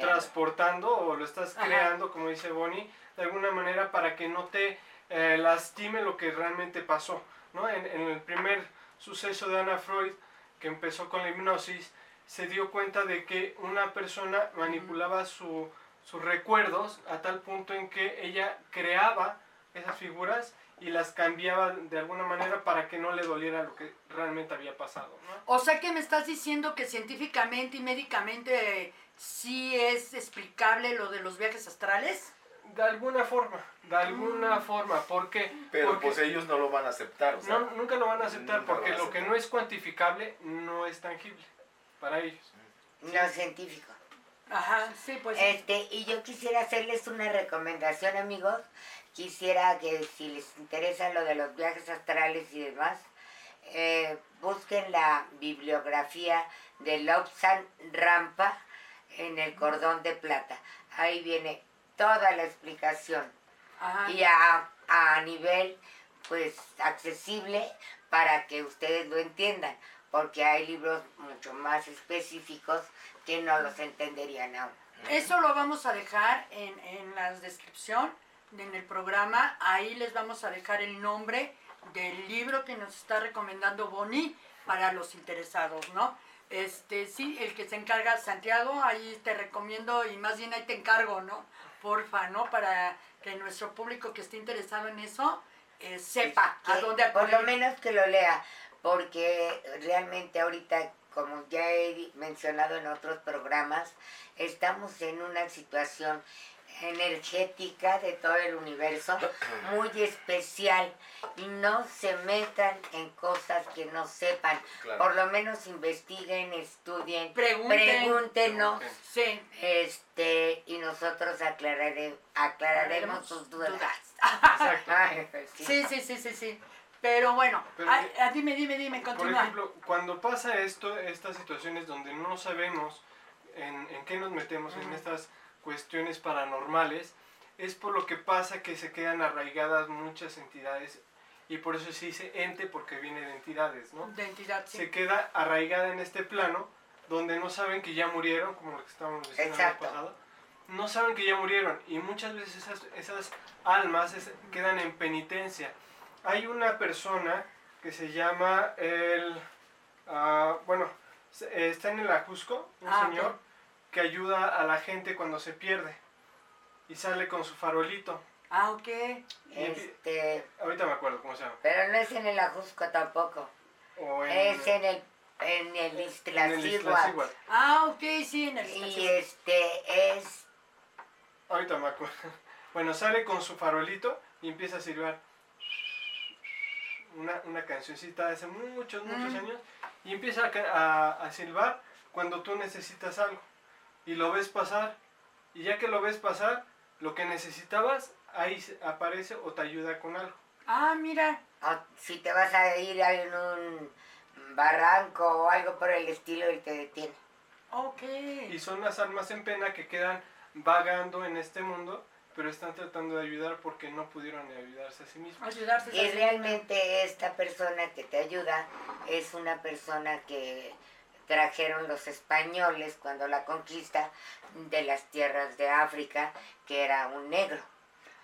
transportando o lo estás Ajá. creando, como dice Bonnie, de alguna manera para que no te eh, lastime lo que realmente pasó. ¿no? En, en el primer suceso de Ana Freud, que empezó con la hipnosis, se dio cuenta de que una persona manipulaba su- sus recuerdos a tal punto en que ella creaba esas figuras y las cambiaba de alguna manera para que no le doliera lo que realmente había pasado. ¿no? O sea que me estás diciendo que científicamente y médicamente eh, sí es explicable lo de los viajes astrales. De alguna forma, de alguna forma. ¿Por qué? Pero Porque pues ellos no lo van a aceptar. O sea, no, nunca lo van a aceptar lo porque lo que no es cuantificable no es tangible para ellos. No científico. Ajá, sí, pues... Este, y yo quisiera hacerles una recomendación, amigos. Quisiera que si les interesa lo de los viajes astrales y demás, eh, busquen la bibliografía de Lobsang Rampa en el cordón de plata. Ahí viene toda la explicación ajá. y a, a nivel pues accesible para que ustedes lo entiendan, porque hay libros mucho más específicos que no los entenderían aún. Eso lo vamos a dejar en, en la descripción, en el programa. Ahí les vamos a dejar el nombre del libro que nos está recomendando Bonnie para los interesados, ¿no? Este, sí, el que se encarga, Santiago, ahí te recomiendo y más bien ahí te encargo, ¿no? Porfa, ¿no? Para que nuestro público que esté interesado en eso eh, sepa a que dónde por acudir. lo menos que lo lea, porque realmente ahorita, como ya he mencionado en otros programas, estamos en una situación energética de todo el universo muy especial y no se metan en cosas que no sepan Claro. por lo menos investiguen estudien Pregunten. pregúntenos. Sí. este y nosotros aclarare- aclararemos sus dudas, Exacto. Ay, pues sí. Sí, sí, sí, sí. Pero bueno, Pero ah, dime, dime, dime, Por continúa. ejemplo, cuando pasa esto, estas situaciones donde no sabemos en, en qué nos metemos en estas cuestiones paranormales, es por lo que pasa que se quedan arraigadas muchas entidades y por eso se dice ente porque viene de entidades, ¿no? De entidad, sí. Se queda arraigada en este plano donde no saben que ya murieron, como lo que estábamos diciendo Exacto. pasada, no saben que ya murieron y muchas veces esas, esas almas es- quedan en penitencia. Hay una persona que se llama el, ah, bueno, eh, está en el Ajusco, un Ah, señor que ayuda a la gente cuando se pierde y sale con su farolito. Ah, ok. este Ahorita me acuerdo cómo se llama. Pero no es en el Ajusco tampoco. O en, Es en el en el Iztaccíhuatl. Ah, ok, sí, en el Y este es Ahorita me acuerdo. Bueno, sale con su farolito y empieza a silbar una, una cancioncita de hace muchos, muchos Mm. años. Y empieza a, a, a silbar cuando tú necesitas algo. Y lo ves pasar. Y ya que lo ves pasar, lo que necesitabas, ahí aparece o te ayuda con algo. Ah, mira. o si te vas a ir en un barranco o algo por el estilo y te detiene. Ok. Y son las almas en pena que quedan vagando en este mundo, pero están tratando de ayudar porque no pudieron ayudarse a sí mismos. Ayudarse. Y realmente esta persona que te ayuda es una persona que trajeron los españoles cuando la conquista de las tierras de África, que era un negro.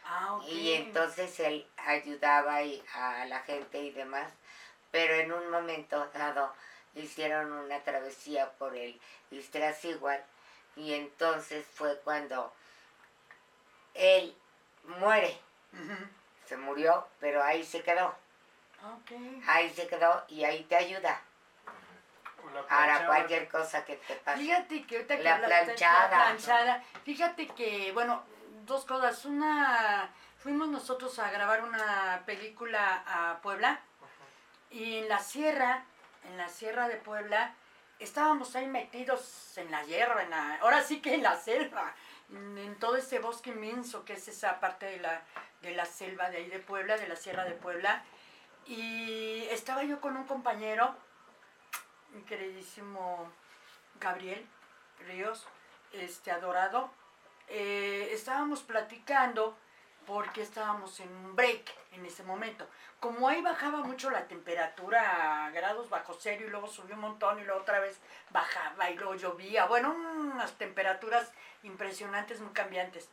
Ah, ok. Y entonces él ayudaba y- a la gente y demás pero en un momento dado hicieron una travesía por el Iztaccíhuatl y entonces fue cuando él muere, se murió, pero ahí se quedó, Ok. ahí se quedó y ahí te ayuda. Planchada. cualquier cosa que te pase. Fíjate que ahorita que La de planchada. la planchada, fíjate que, bueno, dos cosas. Una, fuimos nosotros a grabar una película a Puebla y en la sierra, en la sierra de Puebla, estábamos ahí metidos en la hierba, en la, ahora sí que en la selva, en, en todo ese bosque inmenso que es esa parte de la, de la selva de ahí de Puebla, de la sierra de Puebla. Y estaba yo con un compañero, queridísimo Gabriel Ríos, este adorado. eh, estábamos platicando porque estábamos en un break en ese momento. Como ahí bajaba mucho la temperatura a grados bajo cero y luego subió un montón y luego otra vez bajaba y luego llovía. Bueno, unas temperaturas impresionantes, muy cambiantes.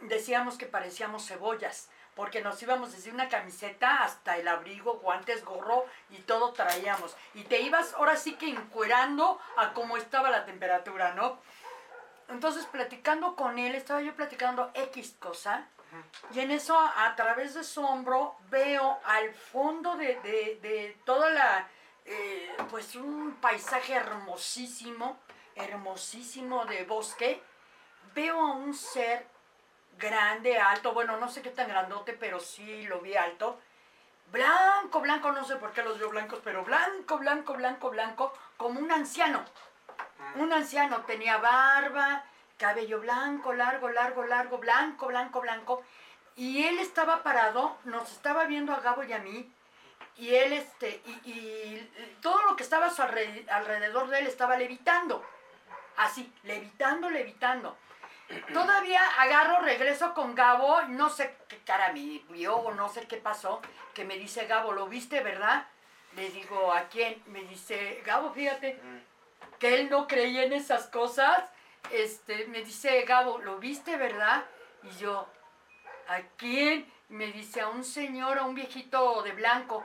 Decíamos que parecíamos cebollas porque nos íbamos desde una camiseta hasta el abrigo, guantes, gorro y todo traíamos. Y te ibas ahora sí que encuerando a cómo estaba la temperatura, ¿no? Entonces, platicando con él, estaba yo platicando X cosa, y en eso, a, a través de su hombro, veo al fondo de, de, de toda la, eh, pues un paisaje hermosísimo, hermosísimo de bosque, veo a un ser grande, alto, bueno, no sé qué tan grandote, pero sí lo vi alto, blanco, blanco, no sé por qué los veo blancos, pero blanco, blanco, blanco, blanco, como un anciano. Un anciano tenía barba, cabello blanco, largo, largo, largo, blanco, blanco, blanco. Y él estaba parado, nos estaba viendo a Gabo y a mí. Y él, este, y, y todo lo que estaba a su alre- alrededor de él estaba levitando. Así, levitando, levitando. Todavía agarro, regreso con Gabo, no sé qué cara me vio o no sé qué pasó, que me dice Gabo, ¿lo viste, verdad? Le digo, ¿a quién? Me dice, Gabo, fíjate, que él no creía en esas cosas. Este, me dice, Gabo, ¿lo viste, verdad? Y yo, ¿a quién? Me dice, a un señor, a un viejito de blanco.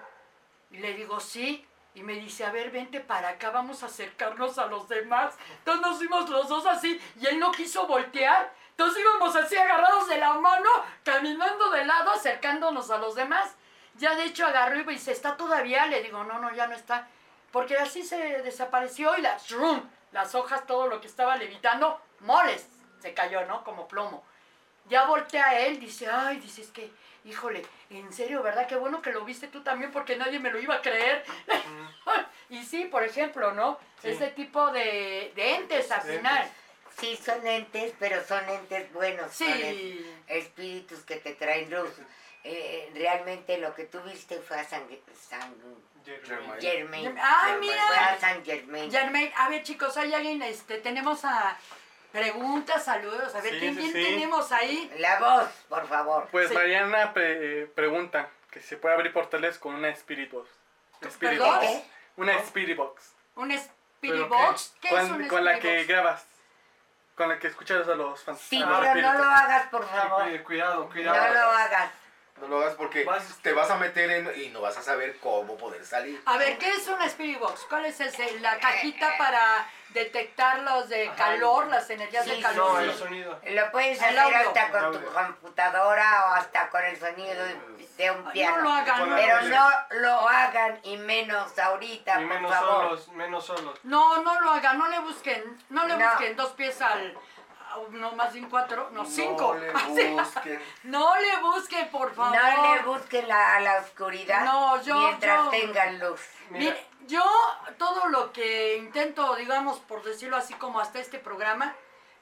Y le digo, sí. Y me dice, a ver, vente para acá, vamos a acercarnos a los demás. Entonces nos fuimos los dos así y él no quiso voltear. Entonces íbamos así agarrados de la mano, caminando de lado, acercándonos a los demás. Ya de hecho agarró y dice, ¿está todavía? Le digo, no, no, ya no está. Porque así se desapareció y las, ¡rum! las hojas, todo lo que estaba levitando, moles, se cayó, ¿no? Como plomo. Ya voltea a él, dice, ay, dice, es que, híjole, en serio, ¿verdad? Qué bueno que lo viste tú también porque nadie me lo iba a creer. y sí, por ejemplo, ¿no? Sí. Ese tipo de, de entes al final. entes. Sí, son entes, pero son entes buenos. son es- Sí. espíritus que te traen luz. Eh, realmente lo que tú viste fue a San, San Germain. Germain. Ay, Fue mira. a San Germain. Germain, a ver chicos, hay alguien, este, tenemos a preguntas, saludos, a ver, Sí, ¿quién, sí, quién sí. tenemos ahí? La voz, por favor. Pues Sí. Mariana pre- eh, pregunta que si se puede abrir portales con una Spirit Box. Spirit ¿Perdón? Box. Una Spirit Box. ¿Un ¿Pero Spirit? Box? ¿Qué, con, es un con la que Box? grabas. Con la que escuchas a los Sí, fantasmas. pero no lo hagas, por favor. Sí, cuidado, No cuidado. lo hagas. No lo hagas porque Vas- te vas a meter en y no vas a saber cómo poder salir. A ver, ¿qué es una Spirit Box? ¿Cuál es ese? La cajita para detectar los de Ajá. calor, las energías Sí, de sí, No, calor. el sonido. Lo puedes El hacer audio. hasta con tu computadora o hasta con el sonido de, de un No lo piano. hagan, no, Pero no lo hagan y menos ahorita, Y por menos favor. solos, menos solos. no, no lo hagan, no le busquen, no le No. busquen dos pies al... No, más bien cuatro, no, cinco. No le busquen. No le busquen, por favor. No le busquen la, a la oscuridad No, yo- mientras yo- tengan luz. Mira, Mire, yo todo lo que intento, digamos, por decirlo así como hasta este programa,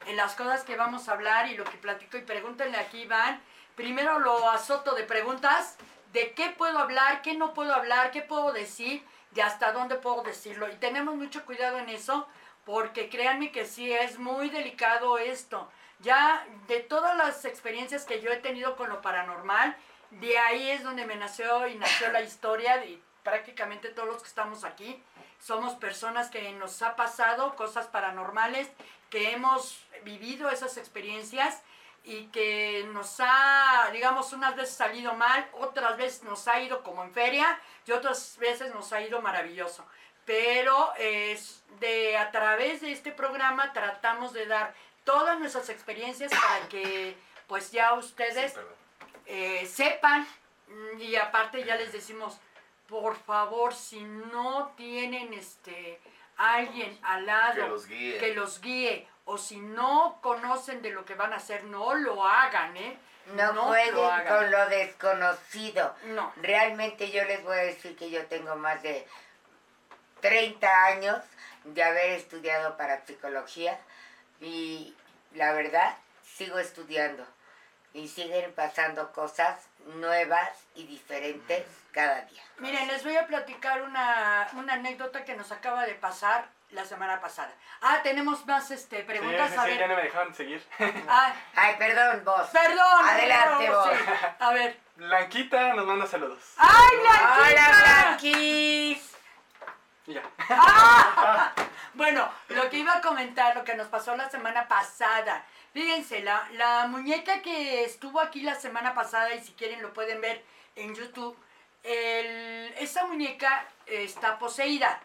en las cosas que vamos a hablar y lo que platico y pregúntenle aquí, Iván, primero lo azoto de preguntas de qué puedo hablar, qué no puedo hablar, qué puedo decir, de hasta dónde puedo decirlo. Y tenemos mucho cuidado en eso, porque créanme que sí es muy delicado esto. Ya de todas las experiencias que yo he tenido con lo paranormal, de ahí es donde me nació y nació la historia de prácticamente todos los que estamos aquí. Somos personas que nos ha pasado cosas paranormales, que hemos vivido esas experiencias y que nos ha, digamos, unas veces salido mal, otras veces nos ha ido como en feria y otras veces nos ha ido maravilloso. Pero es de a través de este programa tratamos de dar todas nuestras experiencias para que pues ya ustedes Sí, eh, sepan y aparte ya les decimos por favor si no tienen este alguien al lado Que los guíe. que los guíe o si no conocen de lo que van a hacer no lo hagan eh No, jueguen hagan. con lo desconocido. no Realmente yo les voy a decir que yo tengo más de 30 años de haber estudiado parapsicología y la verdad sigo estudiando y siguen pasando cosas nuevas y diferentes cada día. Miren, les voy a platicar una, una anécdota que nos acaba de pasar la semana pasada. Ah, tenemos más este, preguntas. sí, a sí, ver. ya no me dejaron seguir. Ah, Ay, perdón, vos. perdón. Adelante, perdón, vos. sí. A ver. Blanquita nos manda saludos. ¡Ay, Blanquita! Hola, Blanquis. Ya. Bueno, lo que iba a comentar, lo que nos pasó la semana pasada. Fíjense, la, la muñeca que estuvo aquí la semana pasada, y si quieren lo pueden ver en YouTube, el- esa muñeca está poseída.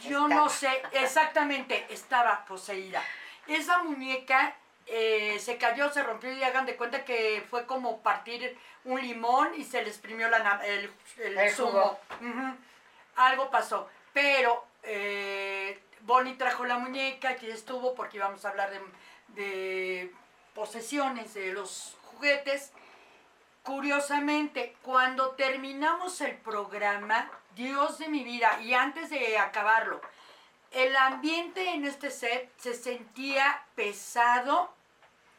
Yo no sé exactamente, estaba poseída. Esa muñeca eh, se cayó, se rompió y hagan de cuenta que fue como partir un limón y se le exprimió la, el, el El zumo. Algo pasó. Pero eh, Bonnie trajo la muñeca, aquí estuvo porque íbamos a hablar de, de posesiones de los juguetes. Curiosamente, cuando terminamos el programa, Dios de mi vida, y antes de acabarlo, el ambiente en este set se sentía pesado,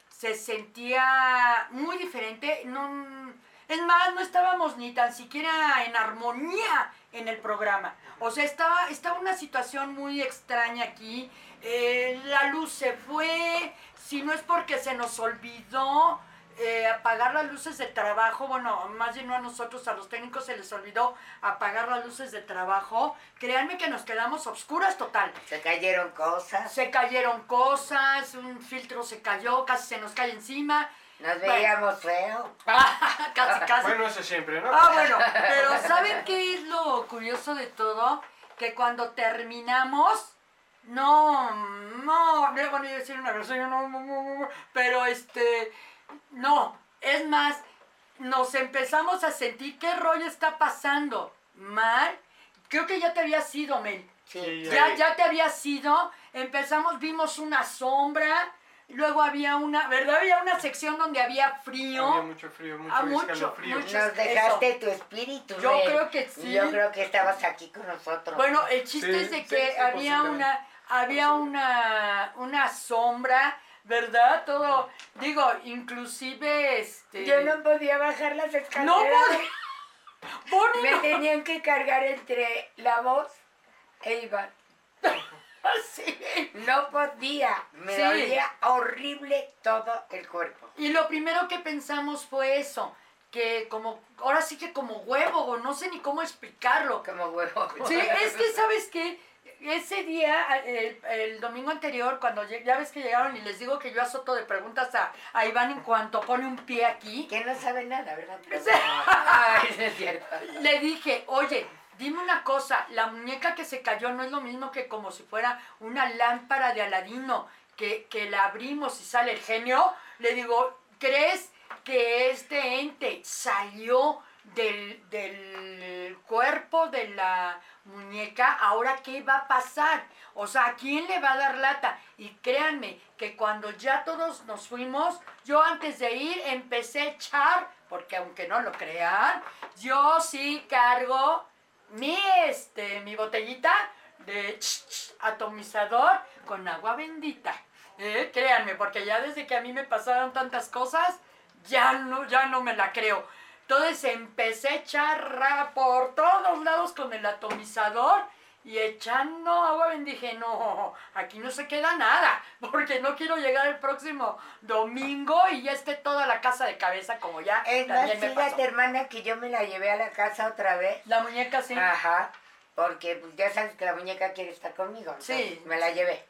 se sentía muy diferente. No, es más, no estábamos ni tan siquiera en armonía en el programa. O sea, estaba, estaba una situación muy extraña aquí. Eh, la luz se fue, si no es porque se nos olvidó eh, apagar las luces de trabajo, bueno, más bien no a nosotros, a los técnicos se les olvidó apagar las luces de trabajo. Créanme que nos quedamos obscuras total. Se cayeron cosas. Se cayeron cosas, un filtro se cayó, casi se nos cae encima. Nos Bueno. veíamos feo. casi, casi. Bueno, eso siempre, ¿no? Ah, bueno, pero ¿saben qué es lo curioso de todo? Que cuando terminamos, no, no, van a decir una grosería, no, no, no, no, pero este, no, es más, nos empezamos a sentir qué rollo está pasando mal. Creo que ya te había sido, Mel. Sí. Sí, Ya, ya te había sido, empezamos, vimos una sombra, luego había una, ¿verdad? Había una sección donde había frío. Había mucho frío, mucho, Ah, mucho, mucho. Nos dejaste tu espíritu. Yo Mel. creo que sí. Yo creo que estabas aquí con nosotros. Bueno, el chiste Sí, es de que sí, había una, había una, una sombra, ¿verdad? Todo, digo, inclusive este. Yo no podía bajar las escaleras. No podía. Bonnie, Me no. tenían que cargar entre la voz e Iván. Sí. No podía. Me Sí. dolía horrible todo el cuerpo. Y lo primero que pensamos fue eso, que como, ahora sí que como huevo, no sé ni cómo explicarlo. Como huevo. Sí, es que, ¿sabes qué? Ese día, el, el domingo anterior, cuando ya ves que llegaron y les digo que yo azoto de preguntas a, a Iván en cuanto pone un pie aquí, Que no sabe nada, ¿verdad? Sí. Ay, no es cierto. le dije, oye, dime una cosa, la muñeca que se cayó no es lo mismo que como si fuera una lámpara de Aladino, que, que la abrimos y sale el genio. Le digo, ¿crees que este ente salió del, del cuerpo de la muñeca? Ahora, ¿qué va a pasar? O sea, ¿a quién le va a dar lata? Y créanme que cuando ya todos nos fuimos, yo antes de ir empecé a echar, porque aunque no lo crean, yo sí cargo mi, este, mi botellita de atomizador con agua bendita. Eh, Créanme, porque ya desde que a mí me pasaron tantas cosas, ya no, ya no me la creo. Entonces empecé a echar ra- por todos lados con el atomizador y echando agua bendita. Dije, no, aquí no se queda nada, porque no quiero llegar el próximo domingo y ya esté toda la casa de cabeza como ya Es más, también me pasó. fíjate, hermana, que yo me la llevé a la casa otra vez. La muñeca sí. Ajá. Porque pues, ya sabes que la muñeca quiere estar conmigo. Sí. Me la llevé.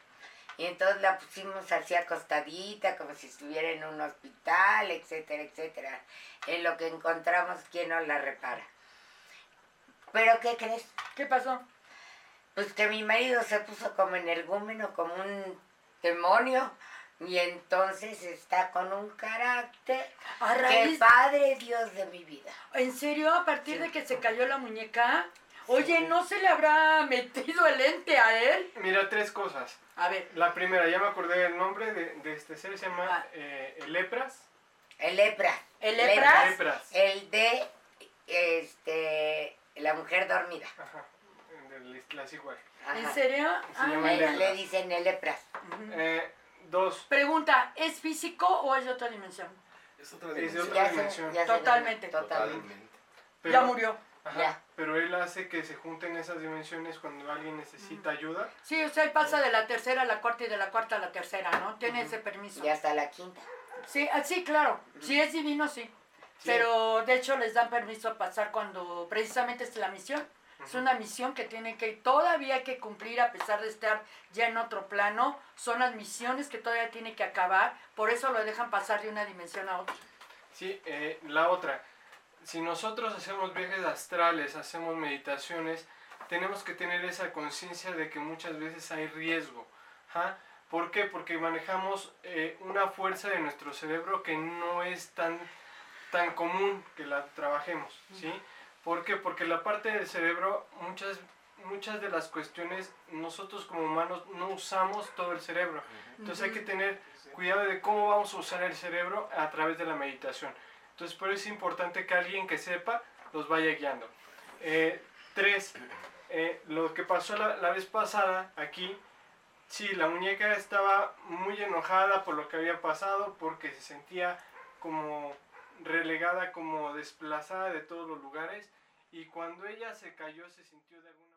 Y entonces la pusimos así acostadita, como si estuviera en un hospital, etcétera, etcétera. En lo que encontramos quien nos la repara. ¿Pero qué crees? ¿Qué pasó? Pues que mi marido se puso como energúmeno, como un demonio. Y entonces está con un carácter. A ¡Qué raíz, padre Dios de mi vida! ¿En serio? A partir de que se cayó la muñeca. Oye, ¿no se le habrá metido el ente a él? Mira, tres cosas. A ver, La primera, ya me acordé del nombre de, de este ser, se llama Ah. eh, el Lepras. El lepra. ¿El lepras? Lepras. El de este la mujer dormida. Ajá, del las igual. ¿en serio? Se Ah, llama le dicen el lepras. Eh, dos, Pregunta, ¿es físico o es de otra dimensión? Es otra Es de dimensión. otra Ya se- dimensión. ya Totalmente. Totalmente. Totalmente. pero, ya murió. Ajá, pero él hace que se junten esas dimensiones cuando alguien necesita ayuda. Sí, o sea, él pasa de la tercera a la cuarta y de la cuarta a la tercera, ¿no? Tiene ese permiso. Y hasta la quinta. Sí, ah, sí, claro. Si es divino, sí. Pero de hecho les dan permiso a pasar cuando precisamente es la misión. Es una misión que tienen que todavía hay que cumplir a pesar de estar ya en otro plano. Son las misiones que todavía tiene que acabar. Por eso lo dejan pasar de una dimensión a otra. Sí, eh, la otra, si nosotros hacemos viajes astrales, hacemos meditaciones, tenemos que tener esa conciencia de que muchas veces hay riesgo. ¿ja? ¿Por qué? Porque manejamos eh, una fuerza de nuestro cerebro que no es tan, tan común que la trabajemos. ¿sí? ¿Por qué? Porque la parte del cerebro, muchas, muchas de las cuestiones, nosotros como humanos no usamos todo el cerebro. Entonces hay que tener cuidado de cómo vamos a usar el cerebro a través de la meditación. Entonces por eso es importante que alguien que sepa los vaya guiando. Eh, tres, eh, lo que pasó la, la vez pasada aquí, sí, la muñeca estaba muy enojada por lo que había pasado, porque se sentía como relegada, como desplazada de todos los lugares, y cuando ella se cayó se sintió de alguna